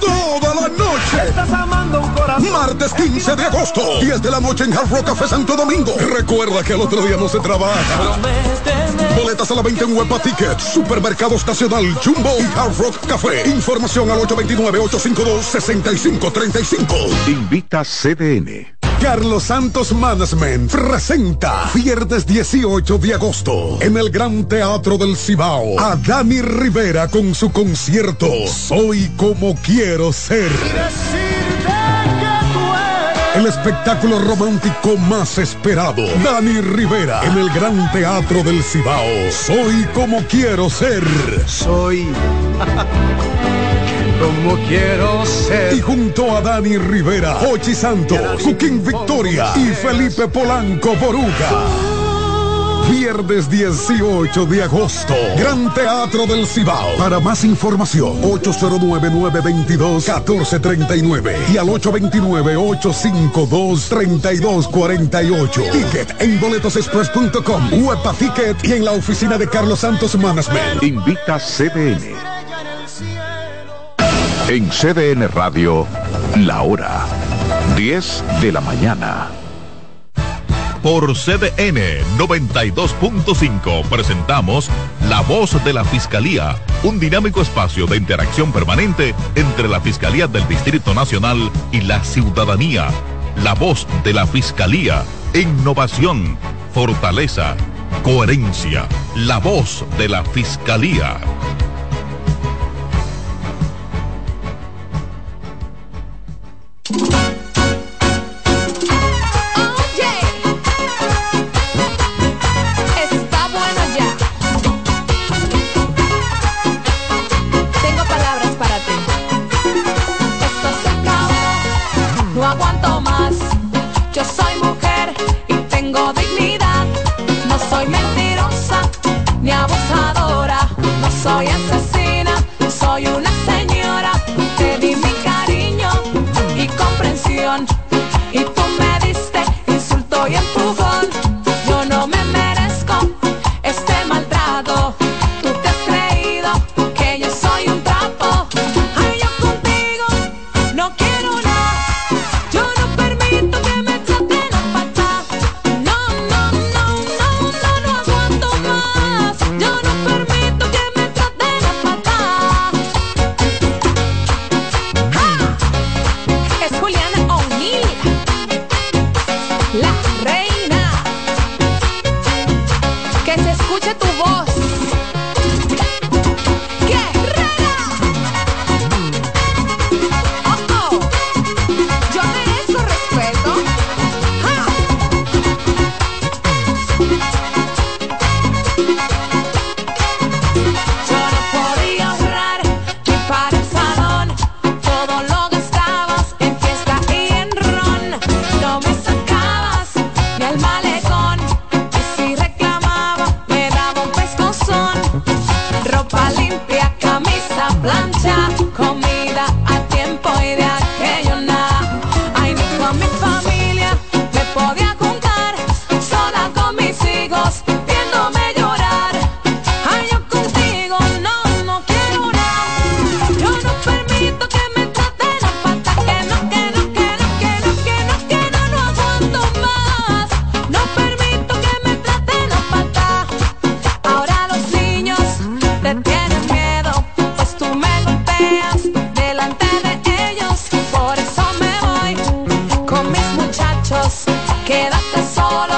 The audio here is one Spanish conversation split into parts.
toda la noche. Estás amando un corazón. Martes 15 de agosto, 10 de la noche en Hard Rock Café Santo Domingo. Recuerda que el otro día no se trabaja. Boletas a la venta en Huepa Tickets, Supermercados Nacional, Jumbo y Hard Rock Café. Información al 829-852-6535. Invita CDN. Carlos Santos Management presenta viernes 18 de agosto en el Gran Teatro del Cibao a Dani Rivera con su concierto Soy como quiero ser. El espectáculo romántico más esperado. Dani Rivera en el Gran Teatro del Cibao. Soy como quiero ser. Soy como quiero ser. Y junto a Dani Rivera, Hochi Santos, Joaquín Victoria y Felipe Polanco Boruga. Viernes 18 de agosto, Gran Teatro del Cibao. Para más información, 809-922-1439 y al 829-852-3248. Ticket en boletosexpress.com, Huepa Ticket y en la oficina de Carlos Santos Management. Invita CDN. En CDN Radio, la hora 10 de la mañana. Por CDN 92.5 presentamos La Voz de la Fiscalía, un dinámico espacio de interacción permanente entre la Fiscalía del Distrito Nacional y la ciudadanía. La Voz de la Fiscalía, innovación, fortaleza, coherencia. La Voz de la Fiscalía. Aguanto más. Yo soy mujer y tengo dignidad. No soy mentirosa ni abusadora. No soy asesina. Quédate solo,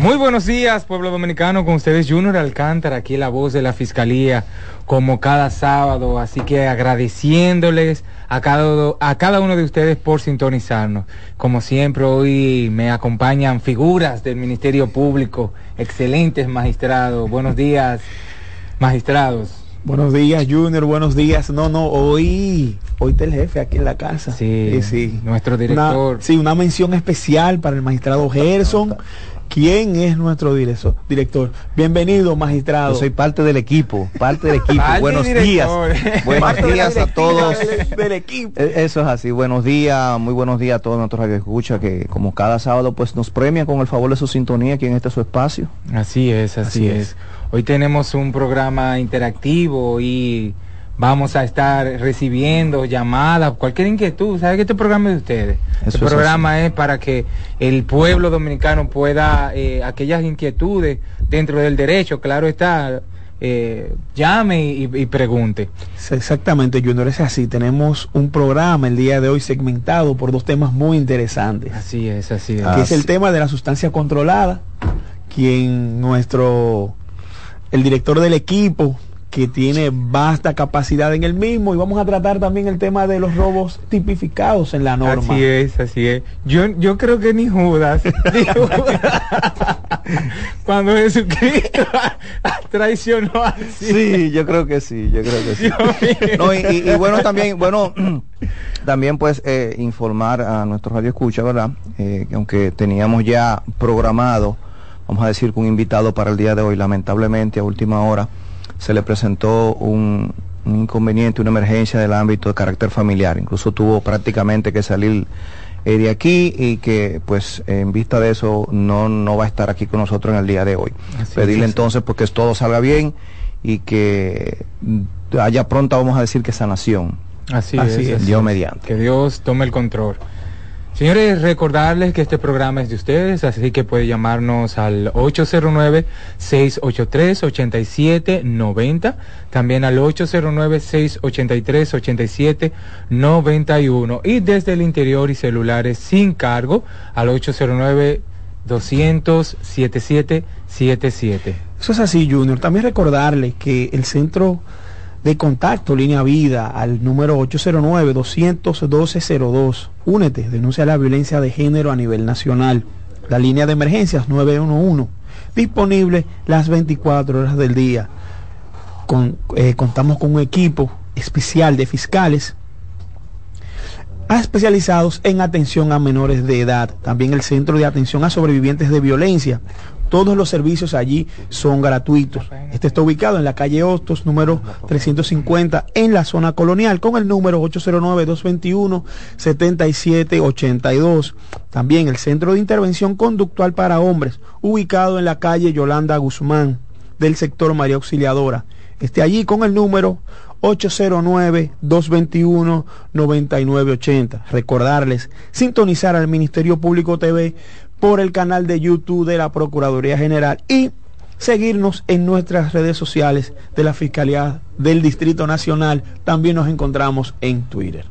Muy buenos días, pueblo dominicano, con ustedes Junior Alcántara, aquí la voz de la Fiscalía, como cada sábado, así que agradeciéndoles a cada, a cada uno de ustedes por sintonizarnos. Como siempre, hoy me acompañan figuras del Ministerio Público, excelentes magistrados. Buenos días, magistrados. Buenos días, Junior. Buenos días. No, no, hoy, hoy está el jefe aquí en la casa. Sí, sí. Nuestro director. sí, una mención especial para el magistrado Gerson. ¿Quién es nuestro director? director? Bienvenido, magistrado. Yo soy parte del equipo, parte del equipo. Buenos días. Buenos días a todos. Del, equipo. E, eso es así. Buenos días, muy buenos días a todos nuestros escucha que como cada sábado pues nos premian con el favor de su sintonía aquí en este su espacio. Así es, así, es. Hoy tenemos un programa interactivo y vamos a estar recibiendo llamadas, cualquier inquietud. ¿Sabe que este programa es de ustedes? este programa es, para que el pueblo dominicano pueda, eh, aquellas inquietudes dentro del derecho, claro está, eh, llame y, pregunte. Exactamente, Junior, es así. Tenemos un programa el día de hoy segmentado por dos temas muy interesantes. Así es, así es. Que es el tema de la sustancia controlada, quien nuestro, el director del equipo, que tiene vasta capacidad en el mismo y vamos a tratar también el tema de los robos tipificados en la norma. Así es, así es. Yo, yo creo que ni Judas, cuando Jesucristo traicionó así. Sí, yo creo que sí, yo creo que sí. y, bueno, también, bueno, también pues eh, informar a nuestros radio escucha, ¿verdad? Eh, que aunque teníamos ya programado, vamos a decir, un invitado para el día de hoy, lamentablemente a última hora, se le presentó un, inconveniente, una emergencia del ámbito de carácter familiar. Incluso tuvo prácticamente que salir eh, de aquí y que pues en vista de eso no, no va a estar aquí con nosotros en el día de hoy. Pedirle entonces porque pues, todo salga bien y que haya pronta, vamos a decir que sanación. Así, es, Dios mediante. Que Dios tome el control. Señores, recordarles que este programa es de ustedes, así que puede llamarnos al 809-683-8790, también al 809-683-8791 y desde el interior y celulares sin cargo al 809 200 7777. Eso es así, Junior. También recordarles que el centro de contacto, línea vida, al número 809-212-02. Únete, denuncia la violencia de género a nivel nacional. La línea de emergencias 911, disponible las 24 horas del día. Con, eh, contamos con un equipo especial de fiscales especializados en atención a menores de edad. También el Centro de Atención a Sobrevivientes de Violencia, todos los servicios allí son gratuitos. Este está ubicado en la calle Hostos, número 350, en la zona colonial, con el número 809-221-7782. También el Centro de Intervención Conductual para Hombres, ubicado en la calle Yolanda Guzmán, del sector María Auxiliadora. Este allí con el número 809-221-9980. Recordarles sintonizar al Ministerio Público TV por el canal de YouTube de la Procuraduría General y seguirnos en nuestras redes sociales de la Fiscalía del Distrito Nacional. También nos encontramos en Twitter.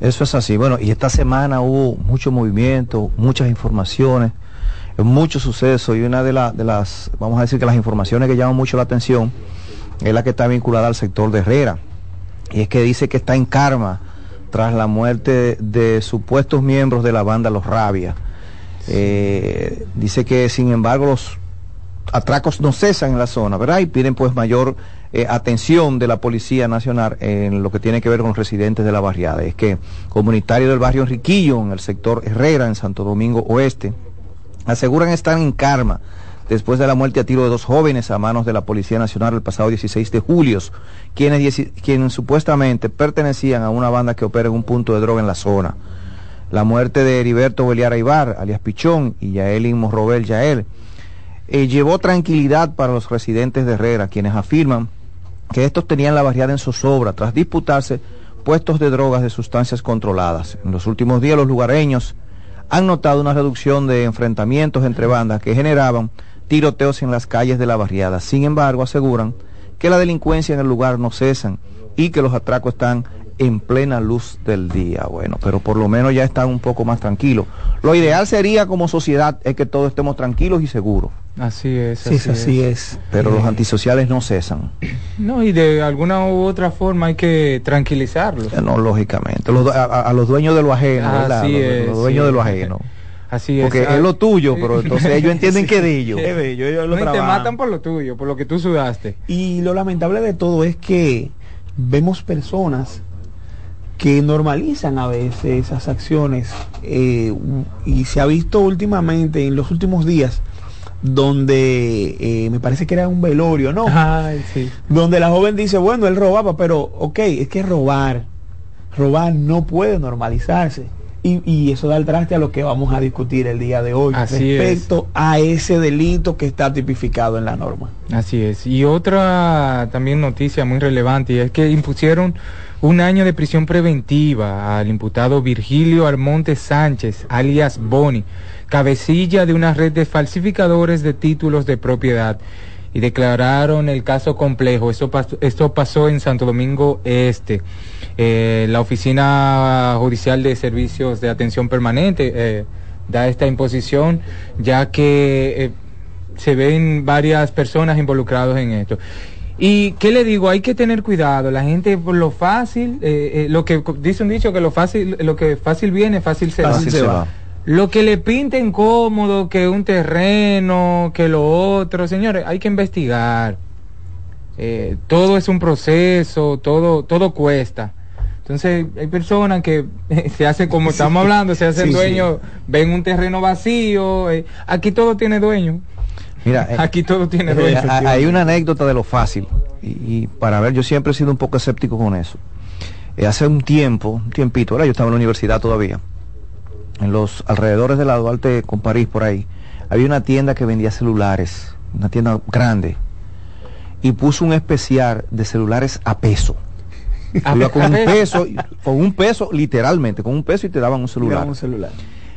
Eso es así. Bueno, y esta semana hubo mucho movimiento, muchas informaciones, muchos sucesos y una de, de las, vamos a decir que las informaciones que llaman mucho la atención es la que está vinculada al sector de Herrera. Y es que dice que está en karma tras la muerte de supuestos miembros de la banda Los Rabia eh, dice que sin embargo los atracos no cesan en la zona, ¿verdad? Y piden pues mayor eh, atención de la Policía Nacional en lo que tiene que ver con los residentes de la barriada. Es que comunitarios del barrio Enriquillo, en el sector Herrera, en Santo Domingo Oeste, aseguran estar en karma después de la muerte a tiro de dos jóvenes a manos de la Policía Nacional el pasado 16 de julio, quienes, quienes supuestamente pertenecían a una banda que opera en un punto de droga en la zona. La muerte de Heriberto Beliar Aibar, alias Pichón, y Yaelin Morrobel Yael, eh, llevó tranquilidad para los residentes de Herrera, quienes afirman que estos tenían la barriada en zozobra tras disputarse puestos de drogas de sustancias controladas. En los últimos días los lugareños han notado una reducción de enfrentamientos entre bandas que generaban tiroteos en las calles de la barriada. Sin embargo, aseguran que la delincuencia en el lugar no cesan y que los atracos están en plena luz del día. Bueno, pero por lo menos ya están un poco más tranquilos. Lo ideal sería como sociedad es que todos estemos tranquilos y seguros. Así es. Sí, así, así es. es. Pero los Eh, antisociales no cesan. No, y de alguna u otra forma hay que tranquilizarlos. Eh, No, lógicamente. Los a, los dueños de lo ajeno, ¿verdad? Así Los- es, los dueños sí. de lo ajeno. Así es. Porque Ah, es lo tuyo, pero entonces ellos entienden que es de ellos. Es de ellos, ellos lo no, y te matan por lo tuyo, por lo que tú sudaste. Y lo lamentable de todo es que vemos personas que normalizan a veces esas acciones eh, y se ha visto últimamente en los últimos días donde eh, me parece que era un velorio, ¿no? Ay, sí. Donde la joven dice, bueno, él robaba, pero ok, es que robar, robar no puede normalizarse. Y, y eso da el traste a lo que vamos a discutir el día de hoy Así respecto a ese delito que está tipificado en la norma. Así es. Y otra también noticia muy relevante y es que impusieron un año de prisión preventiva al imputado Virgilio Almonte Sánchez, alias Boni, cabecilla de una red de falsificadores de títulos de propiedad. Y declararon el caso complejo. Esto pasó en Santo Domingo Este. Eh, la Oficina Judicial de Servicios de Atención Permanente eh, da esta imposición, ya que eh, se ven varias personas involucradas en esto. Y qué le digo, hay que tener cuidado, la gente por lo fácil, eh, eh, lo que dice un dicho que lo fácil, lo que fácil viene, fácil se Fácil va. se va. Lo que le pinten cómodo, que un terreno, que lo otro, señores, hay que investigar. Eh, todo es un proceso, todo, todo cuesta. Entonces, hay personas que se hacen, como estamos hablando, se hacen Sí, sí. dueños, ven un terreno vacío. aquí todo tiene dueño. Mira, eh, Aquí todo tiene eh, dueño. hay una anécdota de lo fácil. Y, y para ver, yo siempre he sido un poco escéptico con eso. Eh, hace un tiempo, un tiempito, ahora yo estaba en la universidad todavía, en los alrededores de la Duarte con París, por ahí, había una tienda que vendía celulares, una tienda grande, y puso un especial de celulares a peso. A Iba con un peso. peso, con un peso, literalmente, con un peso y te daban un celular. Un celular.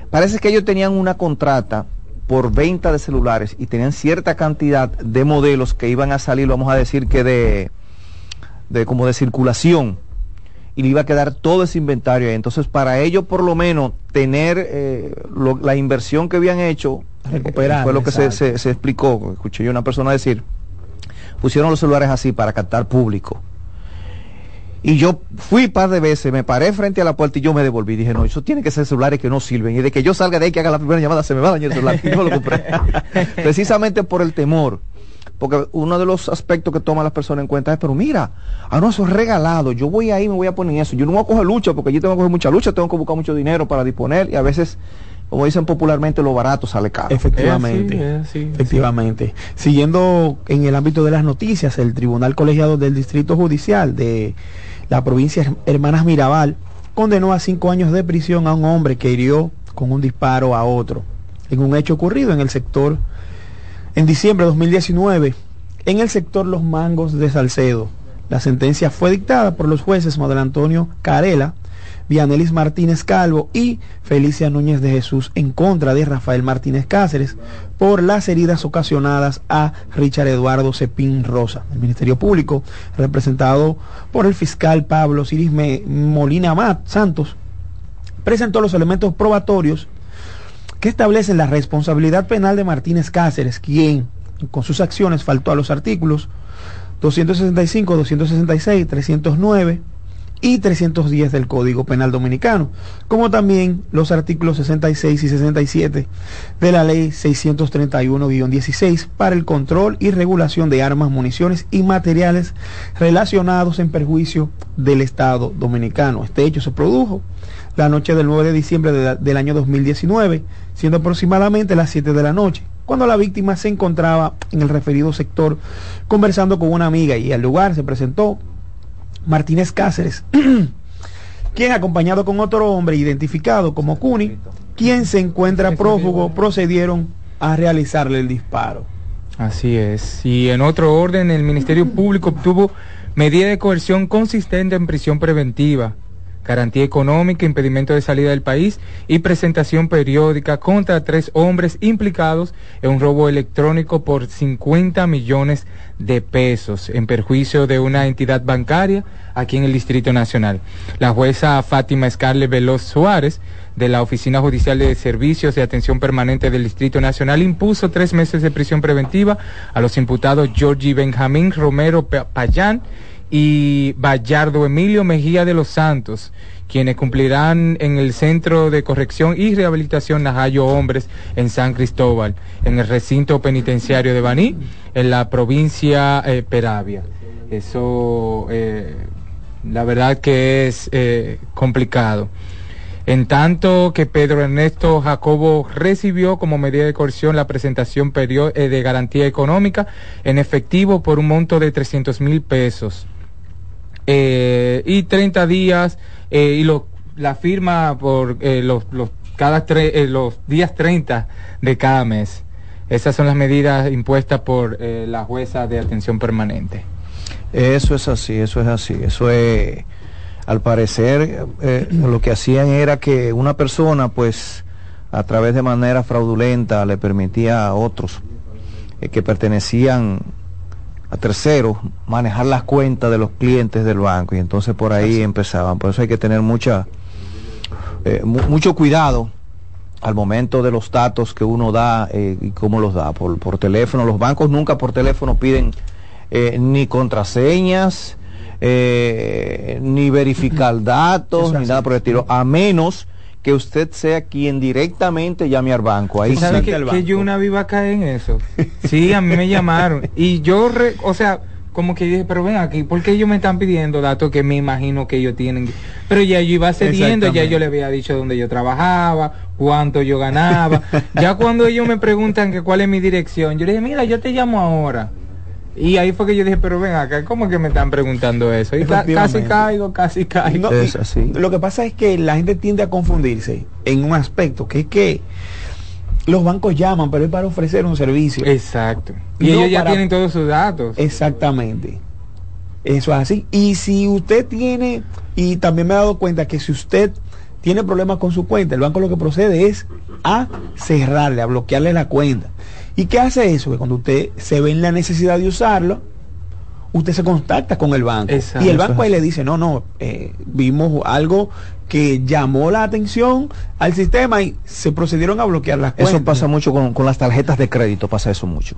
Parece que ellos tenían una contrata por venta de celulares y tenían cierta cantidad de modelos que iban a salir, vamos a decir que de, de como de circulación y le iba a quedar todo ese inventario ahí. Entonces, para ellos por lo menos tener eh, lo- la inversión que habían hecho, eh, Recuperar, fue lo que se, se- se explicó, escuché yo una persona decir, pusieron los celulares así para captar público. Y yo fui un par de veces, me paré frente a la puerta y yo me devolví. Dije, no, eso tiene que ser celulares que no sirven. Y de que yo salga de ahí que haga la primera llamada, se me va a dañar el celular. Y no lo compré. Precisamente por el temor. Porque uno de los aspectos que toman las personas en cuenta es, pero mira, ah, no, eso es regalado. Yo voy ahí, me voy a poner eso. Yo no voy a coger lucha, porque yo tengo que coger mucha lucha, tengo que buscar mucho dinero para disponer. Y a veces, como dicen popularmente, lo barato sale caro. Efectivamente. Efectivamente. Siguiendo en el ámbito de las noticias, el Tribunal Colegiado del Distrito Judicial de la provincia Her- Hermanas Mirabal condenó a cinco años de prisión a un hombre que hirió con un disparo a otro en un hecho ocurrido en el sector en diciembre de 2019 en el sector Los Mangos de Salcedo. La sentencia fue dictada por los jueces Manuel Antonio Carela, Vianelis Martínez Calvo y Felicia Núñez de Jesús en contra de Rafael Martínez Cáceres por las heridas ocasionadas a Richard Eduardo Cepín Rosa. El Ministerio Público, representado por el fiscal Pablo Ciris Molina Mat Santos, presentó los elementos probatorios que establecen la responsabilidad penal de Martínez Cáceres, quien con sus acciones faltó a los artículos 265, 266, 309 y 310 del Código Penal Dominicano, como también los artículos 66 y 67 de la Ley 631-16 para el control y regulación de armas, municiones y materiales relacionados en perjuicio del Estado Dominicano. Este hecho se produjo la noche del 9 de diciembre de- del año 2019, siendo aproximadamente las 7 de la noche, cuando la víctima se encontraba en el referido sector conversando con una amiga y al lugar se presentó Martínez Cáceres, quien acompañado con otro hombre identificado como Cuni, quien se encuentra prófugo, procedieron a realizarle el disparo. Así es. Y en otro orden, el Ministerio Público obtuvo medida de coerción consistente en prisión preventiva, garantía económica, impedimento de salida del país y presentación periódica contra tres hombres implicados en un robo electrónico por 50 millones de pesos en perjuicio de una entidad bancaria aquí en el Distrito Nacional. La jueza Fátima Scarlett Veloz Suárez de la Oficina Judicial de Servicios de Atención Permanente del Distrito Nacional impuso tres meses de prisión preventiva a los imputados Georgie Benjamín Romero Payán y Bayardo Emilio Mejía de los Santos, quienes cumplirán en el Centro de Corrección y Rehabilitación Najayo Hombres en San Cristóbal, en el recinto penitenciario de Baní, en la provincia eh, Peravia. Eso, eh, la verdad que es eh, complicado. En tanto que Pedro Ernesto Jacobo recibió como medida de coerción la presentación de garantía económica en efectivo por un monto de 300 mil pesos eh, y 30 días eh, y lo, la firma por eh, los, los, cada los días 30 de cada mes. Esas son las medidas impuestas por la jueza de atención permanente. Eso es así, eso es así. Eso es, al parecer, lo que hacían era que una persona, pues, a través de manera fraudulenta, le permitía a otros que pertenecían a terceros manejar las cuentas de los clientes del banco. Y entonces por ahí empezaban. Por eso hay que tener mucha, eh, mucho cuidado al momento de los datos que uno da eh, y cómo los da. Por, por, teléfono. Los bancos nunca por teléfono piden eh, ni contraseñas, ni verificar datos, ni nada por el estilo, a menos que usted sea quien directamente llame al banco. Ahí ¿Sabe que, yo una viva caer en eso? Sí, a mí me llamaron. Y yo, o sea, como que dije, pero ven aquí, ¿por qué ellos me están pidiendo datos que me imagino que ellos tienen? Pero ya yo iba cediendo, ya yo le había dicho dónde yo trabajaba, cuánto yo ganaba. ya cuando ellos me preguntan que cuál es mi dirección, yo le dije, mira, yo te llamo ahora. Y ahí fue que yo dije, pero ven acá, ¿cómo que me están preguntando eso? Y casi caigo, casi caigo. es así. Lo que pasa es que la gente tiende a confundirse en un aspecto, que es que los bancos llaman, pero es para ofrecer un servicio. Exacto. Y ellos ya tienen todos sus datos. Exactamente. Eso es así. Y si usted tiene, y también me he dado cuenta que si usted tiene problemas con su cuenta, el banco lo que procede es a cerrarle, a bloquearle la cuenta. ¿Y qué hace eso? Que cuando usted se ve en la necesidad de usarlo, usted se contacta con el banco. y el banco ahí le dice, no, no, eh, vimos algo que llamó la atención al sistema y se procedieron a bloquear las cuentas. Eso pasa mucho con, las tarjetas de crédito, pasa eso mucho.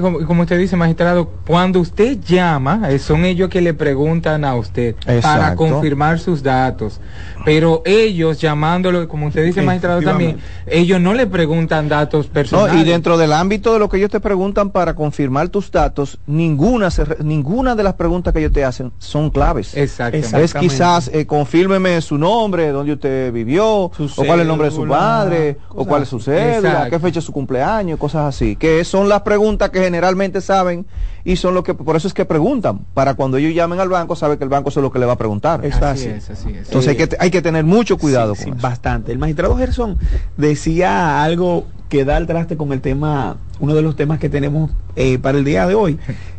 como, usted dice, magistrado, cuando usted llama, eh, son ellos que le preguntan a usted para confirmar sus datos. Pero ellos llamándolo, como usted dice, magistrado también, ellos no le preguntan datos personales. y dentro del ámbito de lo que ellos te preguntan para confirmar tus datos, ninguna, ninguna de las preguntas que ellos te hacen son claves. Exactamente. Es quizás, eh, confírmeme su nombre nombre, dónde usted vivió, o cuál es el nombre de su padre, o cuál es su cédula, qué fecha es su cumpleaños, cosas así. Que son las preguntas que generalmente saben y son lo que, por eso es que preguntan. Para cuando ellos llamen al banco, sabe que el banco es lo que le va a preguntar. así, Entonces hay, que, hay que tener mucho cuidado con eso. Bastante. El magistrado Gerson decía algo que da el traste con el tema, uno de los temas que tenemos eh, para el día de hoy,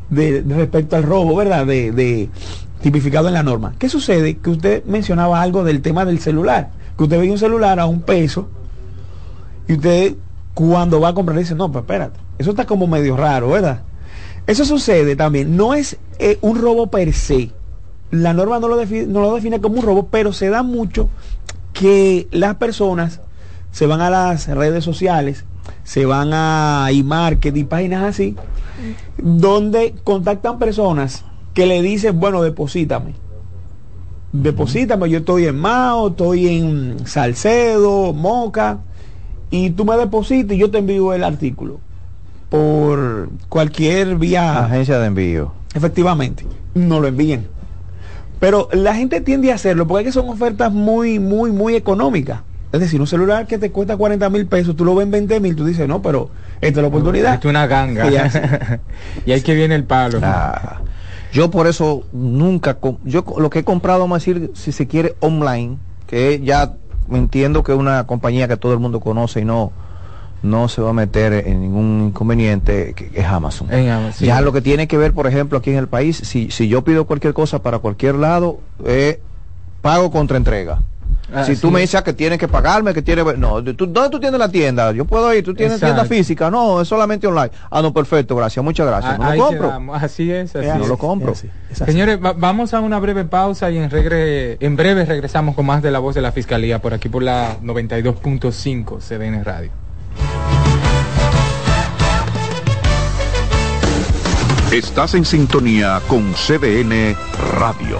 de, respecto al robo, ¿verdad? De, de, tipificado en la norma. ¿Qué sucede? Que usted mencionaba algo del tema del celular, que usted ve un celular a un peso y usted cuando va a comprar dice, no, pues espérate, eso está como medio raro, ¿verdad? Eso sucede también, no es eh, un robo per se. La norma no lo, define, no lo define como un robo, pero se da mucho que las personas se van a las redes sociales, se van a e-marketing, páginas así, donde contactan personas que le dicen, bueno, deposítame. Deposítame, yo estoy en Mao, estoy en Salcedo, Moca, y tú me depositas y yo te envío el artículo por cualquier vía. Agencia de envío. Efectivamente, no lo envíen. Pero la gente tiende a hacerlo porque es que son ofertas muy, muy, muy económicas. Es decir, un celular que te cuesta 40 mil pesos, tú lo ves en 20 mil, tú dices, no, pero esta es la oportunidad. es una ganga. y ahí que viene el palo. Ah. Yo por eso nunca, yo lo que he comprado, vamos a decir, si se quiere, online, que ya entiendo que es una compañía que todo el mundo conoce y no, no se va a meter en ningún inconveniente, que es Amazon. Ya lo que tiene que ver, por ejemplo, aquí en el país, si, si yo pido cualquier cosa para cualquier lado, pago contra entrega. Ah, si tú sí. me dices que tienes que pagarme, que tienes... No, ¿tú, ¿dónde tú tienes la tienda? Yo puedo ir, tú tienes Exacto. tienda física. No, es solamente online. Ah, no, perfecto, gracias, muchas gracias. No Ah, Ahí lo compro. Así es, así Es no es. lo compro. es así, es así. Señores, va- vamos a una breve pausa y en, regre- en breve regresamos con más de la voz de la Fiscalía por aquí por la 92.5 CDN Radio. Estás en sintonía con CDN Radio.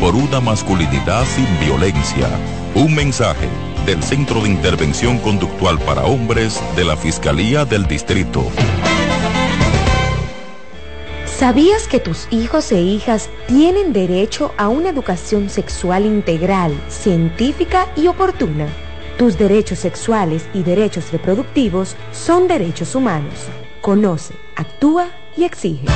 por una masculinidad sin violencia. Un mensaje del Centro de Intervención Conductual para Hombres de la Fiscalía del Distrito. ¿Sabías que tus hijos e hijas tienen derecho a una educación sexual integral, científica y oportuna? Tus derechos sexuales y derechos reproductivos son derechos humanos. Conoce, actúa y exige.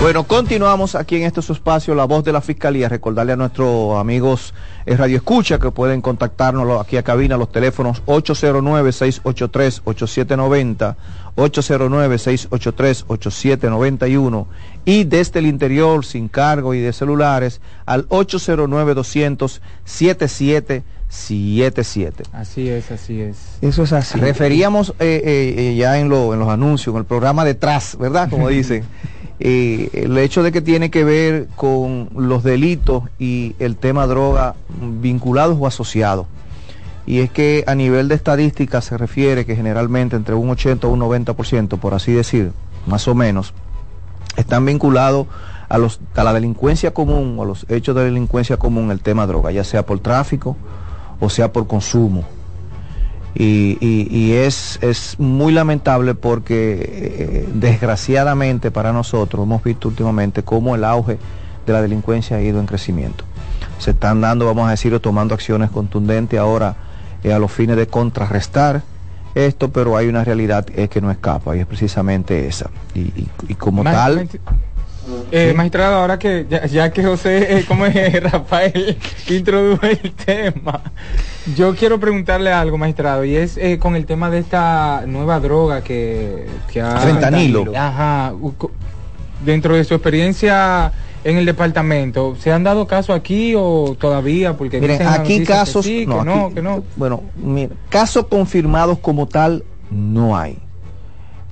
Bueno, continuamos aquí en este su espacio, La Voz de la Fiscalía. Recordarle a nuestros amigos eh, Radio Escucha que pueden contactarnos aquí a cabina, los teléfonos 809-683-8790, 809-683-8791 y desde el interior, sin cargo y de celulares, al 809-200-7777. Así es, así es. Eso es así. Referíamos eh, eh, eh, ya en, lo- en los anuncios, en el programa detrás, ¿verdad? Como dicen. Eh, el hecho de que tiene que ver con los delitos y el tema droga vinculados o asociados. Y es que a nivel de estadística se refiere que generalmente entre un 80 o un 90%, por así decir, más o menos, están vinculados a, los, a la delincuencia común o a los hechos de delincuencia común el tema droga, ya sea por tráfico o sea por consumo. Y, y- y es, es muy lamentable porque eh, desgraciadamente para nosotros hemos visto últimamente cómo el auge de la delincuencia ha ido en crecimiento. Se están dando, vamos a decir, o tomando acciones contundentes ahora eh, a los fines de contrarrestar esto, pero hay una realidad eh, que no escapa y es precisamente esa. Y, como tal... Eh, Magistrado, ahora que ya, ya que José, eh, como es Rafael, introdujo el tema, yo quiero preguntarle algo, magistrado, y es eh, con el tema de esta nueva droga que, que ha... Fentanilo. Ajá. Dentro de su experiencia en el departamento, ¿se han dado casos aquí o todavía? Porque Miren, aquí que casos, que no, no, aquí- que no. bueno, mira, casos confirmados como tal no hay.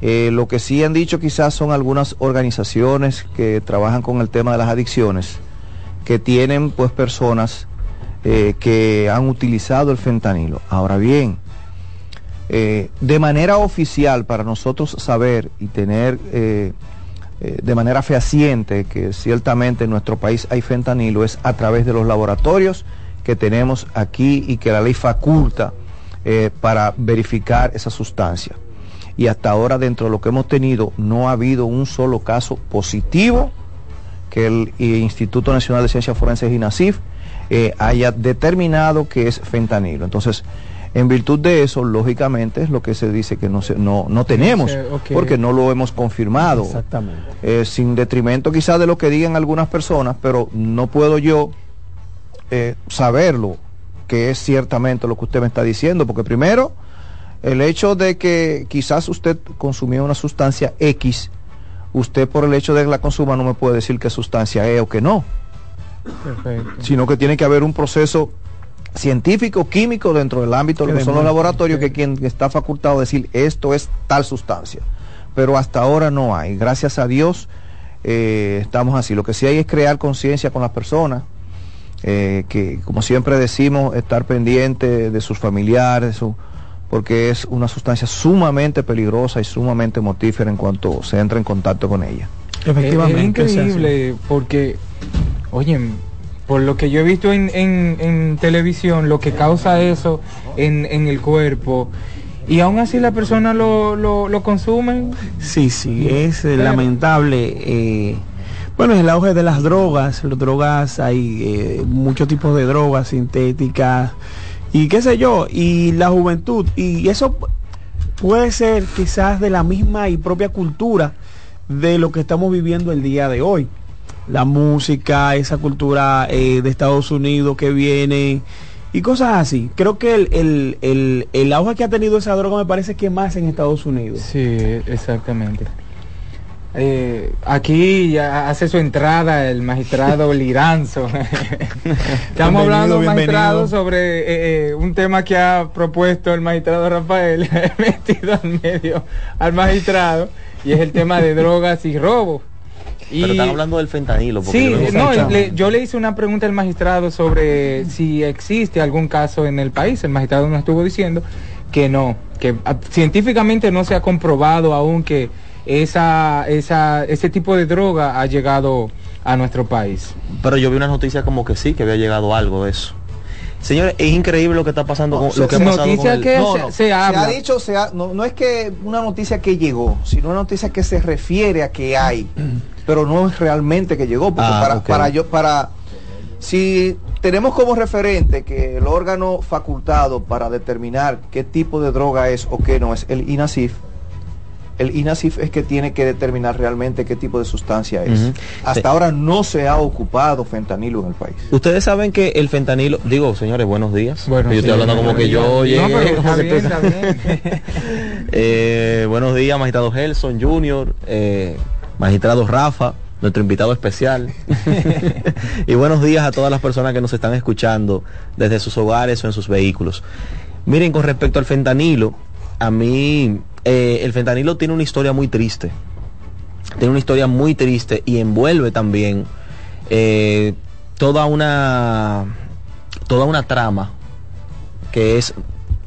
Eh, lo que sí han dicho quizás son algunas organizaciones que trabajan con el tema de las adicciones, que tienen pues personas eh, que han utilizado el fentanilo. Ahora bien, eh, de manera oficial para nosotros saber y tener de manera fehaciente que ciertamente en nuestro país hay fentanilo es a través de los laboratorios que tenemos aquí y que la ley faculta para verificar esa sustancia. Y hasta ahora dentro de lo que hemos tenido no ha habido un solo caso positivo que el Instituto Nacional de Ciencias Forenses y NACIF eh, haya determinado que es fentanilo. Entonces, en virtud de eso, lógicamente, es lo que se dice que no, se, no, no tenemos, porque no lo hemos confirmado. Exactamente. Eh, sin detrimento quizás de lo que digan algunas personas, pero no puedo yo eh, saberlo, que es ciertamente lo que usted me está diciendo, porque primero, el hecho de que quizás usted consumió una sustancia X, usted por el hecho de que la consuma no me puede decir qué sustancia es o que no. Perfecto. Sino que tiene que haber un proceso científico, químico dentro del ámbito de lo que son los laboratorios, que quien está facultado a decir esto es tal sustancia. Pero hasta ahora no hay. Gracias a Dios eh, estamos así. Lo que sí hay es crear conciencia con las personas, eh, que como siempre decimos, estar pendiente de sus familiares, su, porque es una sustancia sumamente peligrosa y sumamente mortífera en cuanto se entra en contacto con ella. Efectivamente. Es, increíble porque, oye, por lo que yo he visto en, en, en televisión, lo que causa eso en, en, el cuerpo, y aún así la persona lo, lo, lo consumen. Sí, sí, es Pero, lamentable. Eh, bueno, es el auge de las drogas, las drogas, hay eh, muchos tipos de drogas sintéticas y qué sé yo, y la juventud, y eso puede ser quizás de la misma y propia cultura de lo que estamos viviendo el día de hoy. La música, esa cultura eh, de Estados Unidos que viene y cosas así. Creo que el, el, el, el, auge que ha tenido esa droga me parece que más en Estados Unidos. Sí, exactamente. Eh, aquí ya hace su entrada el magistrado Liranzo. Estamos hablando, magistrado, sobre eh, eh, un tema que ha propuesto el magistrado Rafael, metido al medio al magistrado, y es el tema de drogas y robo. Y, Pero están hablando del fentanilo. Sí, no, le, yo le hice una pregunta al magistrado sobre si existe algún caso en el país. El magistrado nos estuvo diciendo que no, que a, científicamente no se ha comprobado aún que esa, esa, ese tipo de droga ha llegado a nuestro país. Pero yo vi una noticia como que sí, que había llegado algo de eso. Señores, es increíble lo que está pasando no, con lo que ha pasado noticia con el... que no, se, no, se, habla. se, ha dicho, se ha, no, no, es que una noticia que llegó, sino una noticia que se refiere a que hay, pero no es realmente que llegó, porque ah, para, okay. para yo, para si tenemos como referente que el órgano facultado para determinar qué tipo de droga es o qué no es el INASIF, el INASIF es que tiene que determinar realmente qué tipo de sustancia es. Uh -huh. Hasta sí. ahora no se ha ocupado fentanilo en el país. Ustedes saben que el fentanilo, digo, señores, buenos días. Buenos yo estoy días, hablando como que yo llegué. No, pero está bien, está bien. eh, buenos días, magistrado Gelson Junior, eh, magistrado Rafa, nuestro invitado especial. y buenos días a todas las personas que nos están escuchando desde sus hogares o en sus vehículos. Miren, con respecto al fentanilo, a mí eh, el fentanilo tiene una historia muy triste. Tiene una historia muy triste y envuelve también eh, toda una toda una trama que es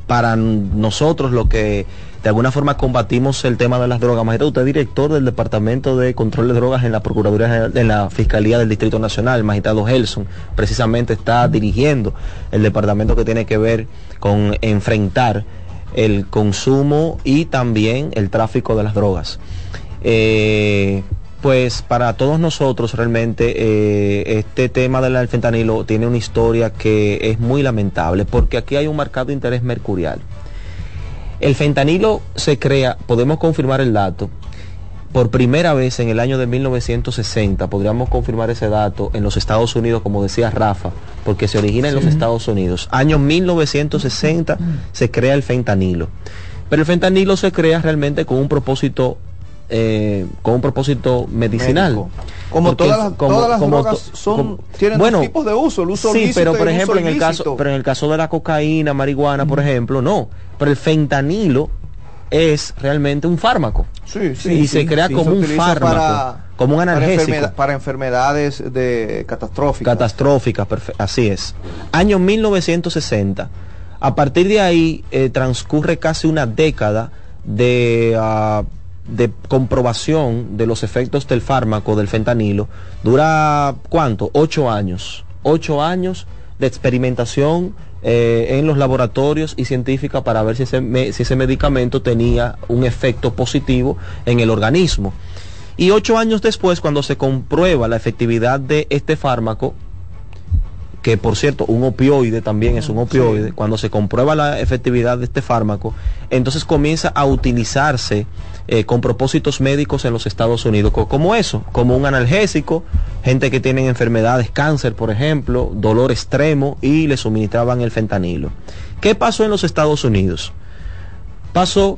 para nosotros lo que de alguna forma combatimos el tema de las drogas. Majestad, usted es director del Departamento de Control de Drogas en la Procuraduría en la Fiscalía del Distrito Nacional, magistrado Gelson, precisamente está dirigiendo el departamento que tiene que ver con enfrentar el consumo y también el tráfico de las drogas. Eh, pues para todos nosotros realmente eh, este tema del fentanilo tiene una historia que es muy lamentable porque aquí hay un marcado interés mercurial. El fentanilo se crea, podemos confirmar el dato, por primera vez en el año de 1960, podríamos confirmar ese dato en los Estados Unidos, como decía Rafa, porque se origina en sí. los Estados Unidos. Año 1960 se crea el fentanilo. Pero el fentanilo se crea realmente con un propósito eh, con un propósito medicinal. Médico. Como todas las, como, todas las como drogas son, como, tienen bueno, dos tipos de uso, el uso sí, pero por ejemplo en el caso, pero en el caso de la cocaína, marihuana, mm. por ejemplo, no. Pero el fentanilo es realmente un fármaco. Sí, sí, y se crea como un fármaco, para, como un analgésico. Para, enfermedad, para enfermedades de catastróficas. Catastróficas, así es. Año 1960. A partir de ahí eh, transcurre casi una década de, uh, de comprobación de los efectos del fármaco, del fentanilo. Dura, ¿cuánto? Ocho años. Ocho años de experimentación eh, en los laboratorios y científicas para ver si ese, me- si ese medicamento tenía un efecto positivo en el organismo. Y ocho años después, cuando se comprueba la efectividad de este fármaco, que por cierto, un opioide también es un opioide, cuando se comprueba la efectividad de este fármaco, entonces comienza a utilizarse eh, con propósitos médicos en los Estados Unidos, co- como eso, como un analgésico, gente que tienen enfermedades, cáncer por ejemplo, dolor extremo, y le suministraban el fentanilo. ¿Qué pasó en los Estados Unidos? Pasó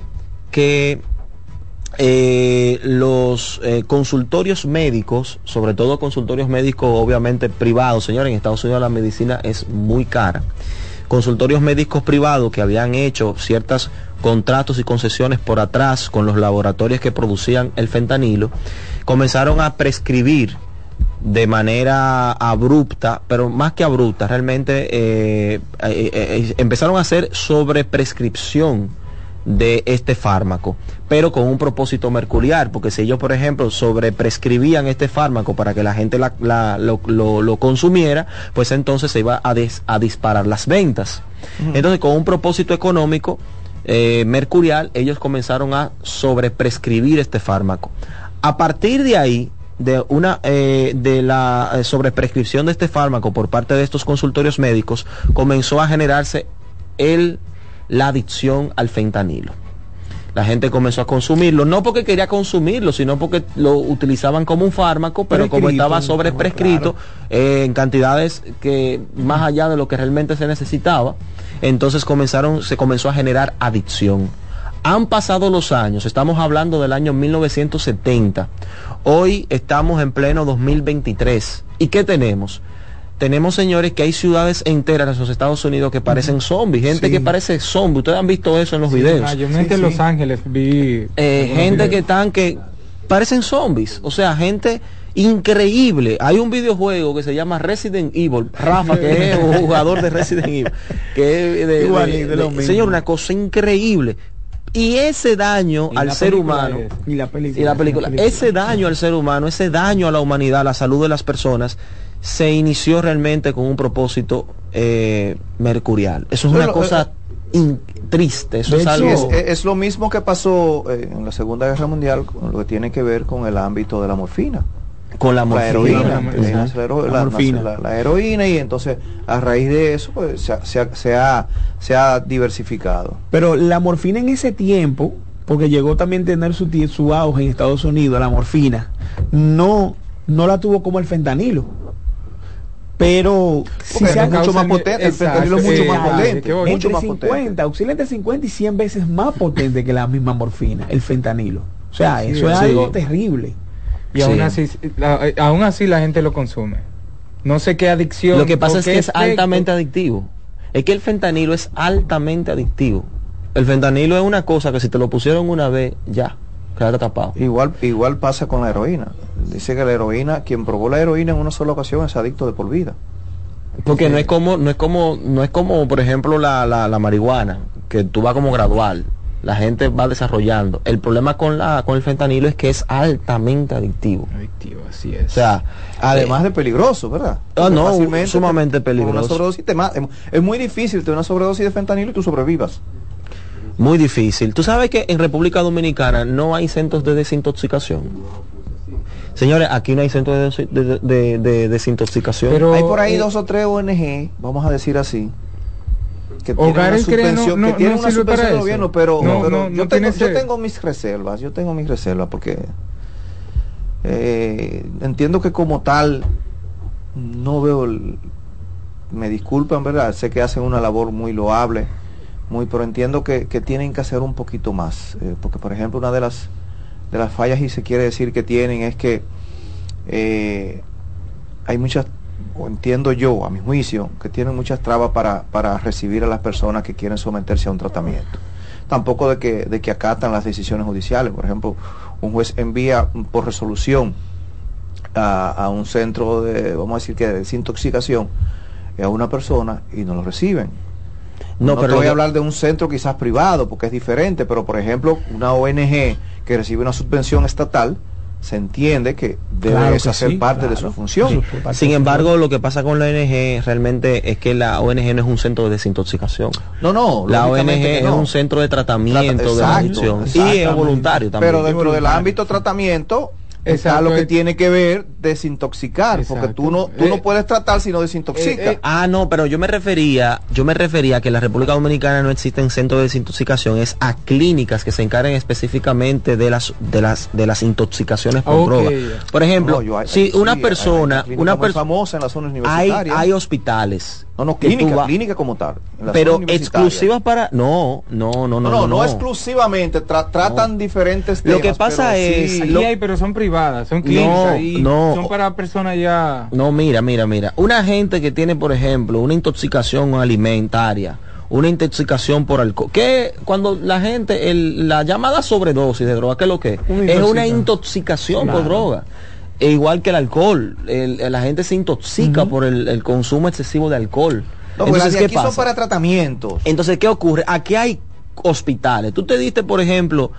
que eh, los eh, consultorios médicos, sobre todo consultorios médicos obviamente privados, señores, en Estados Unidos la medicina es muy cara. Consultorios médicos privados que habían hecho ciertos contratos y concesiones por atrás con los laboratorios que producían el fentanilo, comenzaron a prescribir de manera abrupta, pero más que abrupta, realmente eh, empezaron a hacer sobreprescripción de este fármaco, pero con un propósito mercurial, porque si ellos, por ejemplo, sobreprescribían este fármaco para que la gente la- la- lo, lo- lo consumiera, pues entonces se iba a, des- a disparar las ventas. Entonces, con un propósito económico eh, mercurial, ellos comenzaron a sobreprescribir este fármaco. A partir de ahí, de una eh, de la eh, sobreprescripción de este fármaco por parte de estos consultorios médicos, comenzó a generarse el la adicción al fentanilo. La gente comenzó a consumirlo, no porque quería consumirlo, sino porque lo utilizaban como un fármaco, pero como estaba claro. sobreprescrito eh, en cantidades que más allá de lo que realmente se necesitaba, entonces comenzaron, se comenzó a generar adicción. Han pasado los años, estamos hablando del año 1970. Hoy estamos en pleno 2023. ¿Y qué tenemos? Tenemos, señores, que hay ciudades enteras en los Estados Unidos que parecen zombies, gente Sí. que parece zombie. Ustedes han visto eso en los videos. Mayormente en Los Ángeles vi. Eh, gente videos. que están que parecen zombies, o sea, gente increíble. Hay un videojuego que se llama Resident Evil, Rafa, que es un jugador de Resident Evil, que es de- de- Igualito, de- lo mismo. señor, una cosa increíble. Y ese daño Y al ser humano, es- y la película, y la película, la película. ese daño al ser humano, ese daño a la humanidad, a la salud de las personas, se inició realmente con un propósito eh, mercurial. Eso es Pero una lo- cosa in- triste, eso es algo... es, es lo mismo que pasó eh, en la Segunda Guerra Mundial con lo que tiene que ver con el ámbito de la morfina. Con la morfina. heroína, La- eh, exacto. la, heroína y entonces a raíz de eso pues, se, ha- se ha- se ha, se ha diversificado. Pero la morfina en ese tiempo, porque llegó también a tener su, auge en Estados Unidos, la morfina, no, no la tuvo como el fentanilo. Pero si se es mucho más potente, el fentanilo es mucho más potente, mucho Entre más 50, auxilia entre 50 y 100 veces más potente que la misma morfina, el fentanilo. O sea, Sí, eso es sí. algo terrible. Y aún, así, la- eh, aún así la gente lo consume. No sé qué adicción. Lo que pasa es que es altamente adictivo. Es que el fentanilo es altamente adictivo. El fentanilo es una cosa que si te lo pusieron una vez, ya, queda tapado. Igual, igual pasa con la heroína. Dice que la heroína, quien probó la heroína en una sola ocasión es adicto de por vida. Porque no es como, no es como, no es como, por ejemplo, la, la, la marihuana, que tú vas como gradual. La gente va desarrollando. El problema con la, con el fentanilo es que es altamente adictivo. Adictivo, así es. O sea, Además eh, de peligroso, ¿verdad? Ah, no, sumamente te- con Una peligroso. sobredosis te es- es muy difícil tener una sobredosis de fentanilo y tú sobrevivas. Muy difícil. Tú sabes que en República Dominicana no hay centros de desintoxicación. Señores, aquí no hay centros de, desi- de- de- de desintoxicación. Hay por ahí dos o tres ONG, vamos a decir así, que tienen una que no- que tienen no una subvención del gobierno, pero, No, pero no, yo, no tengo, tiene yo ese- tengo mis reservas, yo tengo mis reservas porque eh, entiendo que como tal no veo el- me disculpan, ¿verdad? Sé que hacen una labor muy loable, muy, pero entiendo que, que tienen que hacer un poquito más. eh, porque, por ejemplo, una de las, de las fallas, y se quiere decir que tienen, es que eh, hay muchas, o entiendo yo, a mi juicio, que tienen muchas trabas para, para recibir a las personas que quieren someterse a un tratamiento. Tampoco de que, de que acatan las decisiones judiciales. Por ejemplo, un juez envía por resolución a, a un centro de, vamos a decir que de desintoxicación, a una persona y no lo reciben. No, No, pero te voy a hablar de un centro quizás privado, porque es diferente, pero por ejemplo, una ONG que recibe una subvención estatal, se entiende que debe Claro que sí, parte de su función. Sin embargo, lo que pasa con la ONG realmente es que la ONG no es un centro de desintoxicación. No, no, La ONG es no. un centro de tratamiento, de Exacto, adicción. Y es voluntario también. Pero dentro del ámbito tratamiento está Exacto, lo que tiene que ver desintoxicar, porque tú no, tú no puedes tratar si no desintoxica. ah, no, pero yo me refería, yo me refería a que en la República Dominicana no existen centros de desintoxicación, es a clínicas que se encargan específicamente de las de las de las intoxicaciones por Ok. droga. Por ejemplo, No, yo hay- si sí, una hay- persona, hay una persona famosa en la zona hay, universitaria. hay hospitales. no, no, clínica, clínica como tal. pero exclusivas para no, no, no, no, No, no, no, exclusivamente, tra- tratan diferentes temas. Lo que pasa pero es- sí- Aquí hay, pero son privadas, son clínicas y no. son para personas ya... No, mira, mira, mira. Una gente que tiene, por ejemplo, una intoxicación alimentaria, una intoxicación por alcohol, que cuando la gente, el- la llamada sobredosis de droga, ¿qué es lo que es? Una Es una intoxicación. por droga. E igual que el alcohol, el- la gente se intoxica por el, el consumo excesivo de alcohol. No, de ¿qué aquí son pasa? para tratamientos. Entonces, ¿qué ocurre? Aquí hay hospitales. Tú te diste, por ejemplo,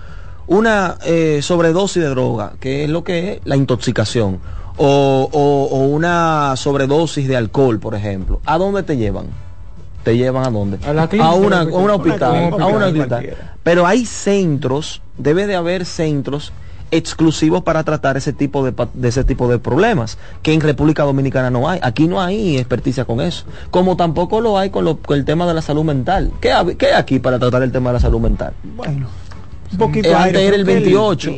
una eh, sobredosis de droga, que es lo que es la intoxicación, o, o- o una sobredosis de alcohol, por ejemplo. ¿A dónde te llevan? ¿Te llevan a dónde? A la clínica, a, una, a una un hospital. a un cualquiera. hospital. Pero hay centros, debe de haber centros exclusivos para tratar ese tipo de, de ese tipo de problemas que en República Dominicana no hay aquí no hay experticia con eso como tampoco lo hay con, lo- con el tema de la salud mental ¿Qué, hab- qué hay aquí para tratar el tema de la salud mental? Bueno, un poquito Eh, antes era el porque 28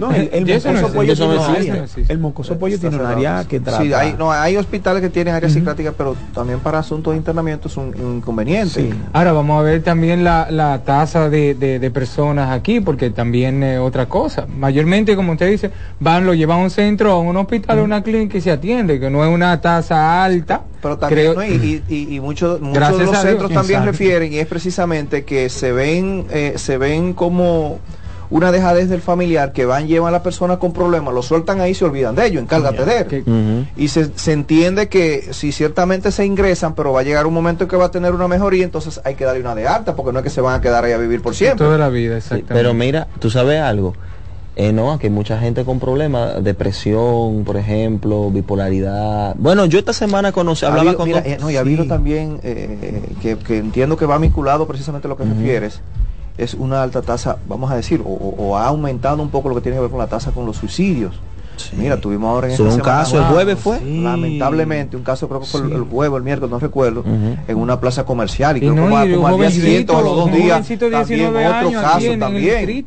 No, el, el no mocoso pollo tiene área. El mocoso pollo tiene un área que trata. Sí, hay, no, hay hospitales que tienen áreas psiquiátricas, pero también para asuntos de internamiento es un, un inconveniente. Ahora vamos a ver también la, la tasa de, de- de personas aquí, porque también es otra cosa. Mayormente, como usted dice, van, lo llevan a un centro, a un hospital, a una clínica y se atiende, que no es una tasa alta. Pero también, creo- ¿no? y, y- y- y muchos, de los Dios. centros también Exacto. refieren, y es precisamente que se ven, eh, se ven como una dejadez del familiar que van, llevan a la persona con problemas, lo sueltan ahí y se olvidan de ello, encárgate de él. Y se, se entiende que si ciertamente se ingresan, pero va a llegar un momento en que va a tener una mejoría, entonces hay que darle una de alta, porque no es que se van a quedar ahí a vivir por siempre. Toda la vida, Sí, exactamente. pero mira, tú sabes algo. Eh, no, que hay mucha gente con problemas, depresión, por ejemplo, bipolaridad. Bueno, yo esta semana conocí, Ha hablaba habido- con mira, dos- eh, no, y ha habido también eh, que, que entiendo que va vinculado precisamente a lo que refieres es una alta tasa vamos a decir o, o- ha aumentado un poco lo que tiene que ver con la tasa con los suicidios. Mira tuvimos ahora en esta un semana- caso, el jueves fue. lamentablemente un caso creo que fue el- el jueves el miércoles no recuerdo en una plaza comercial y, Y creo no, un como al día siguiente o a los dos días también 19 otro años aquí caso en- también.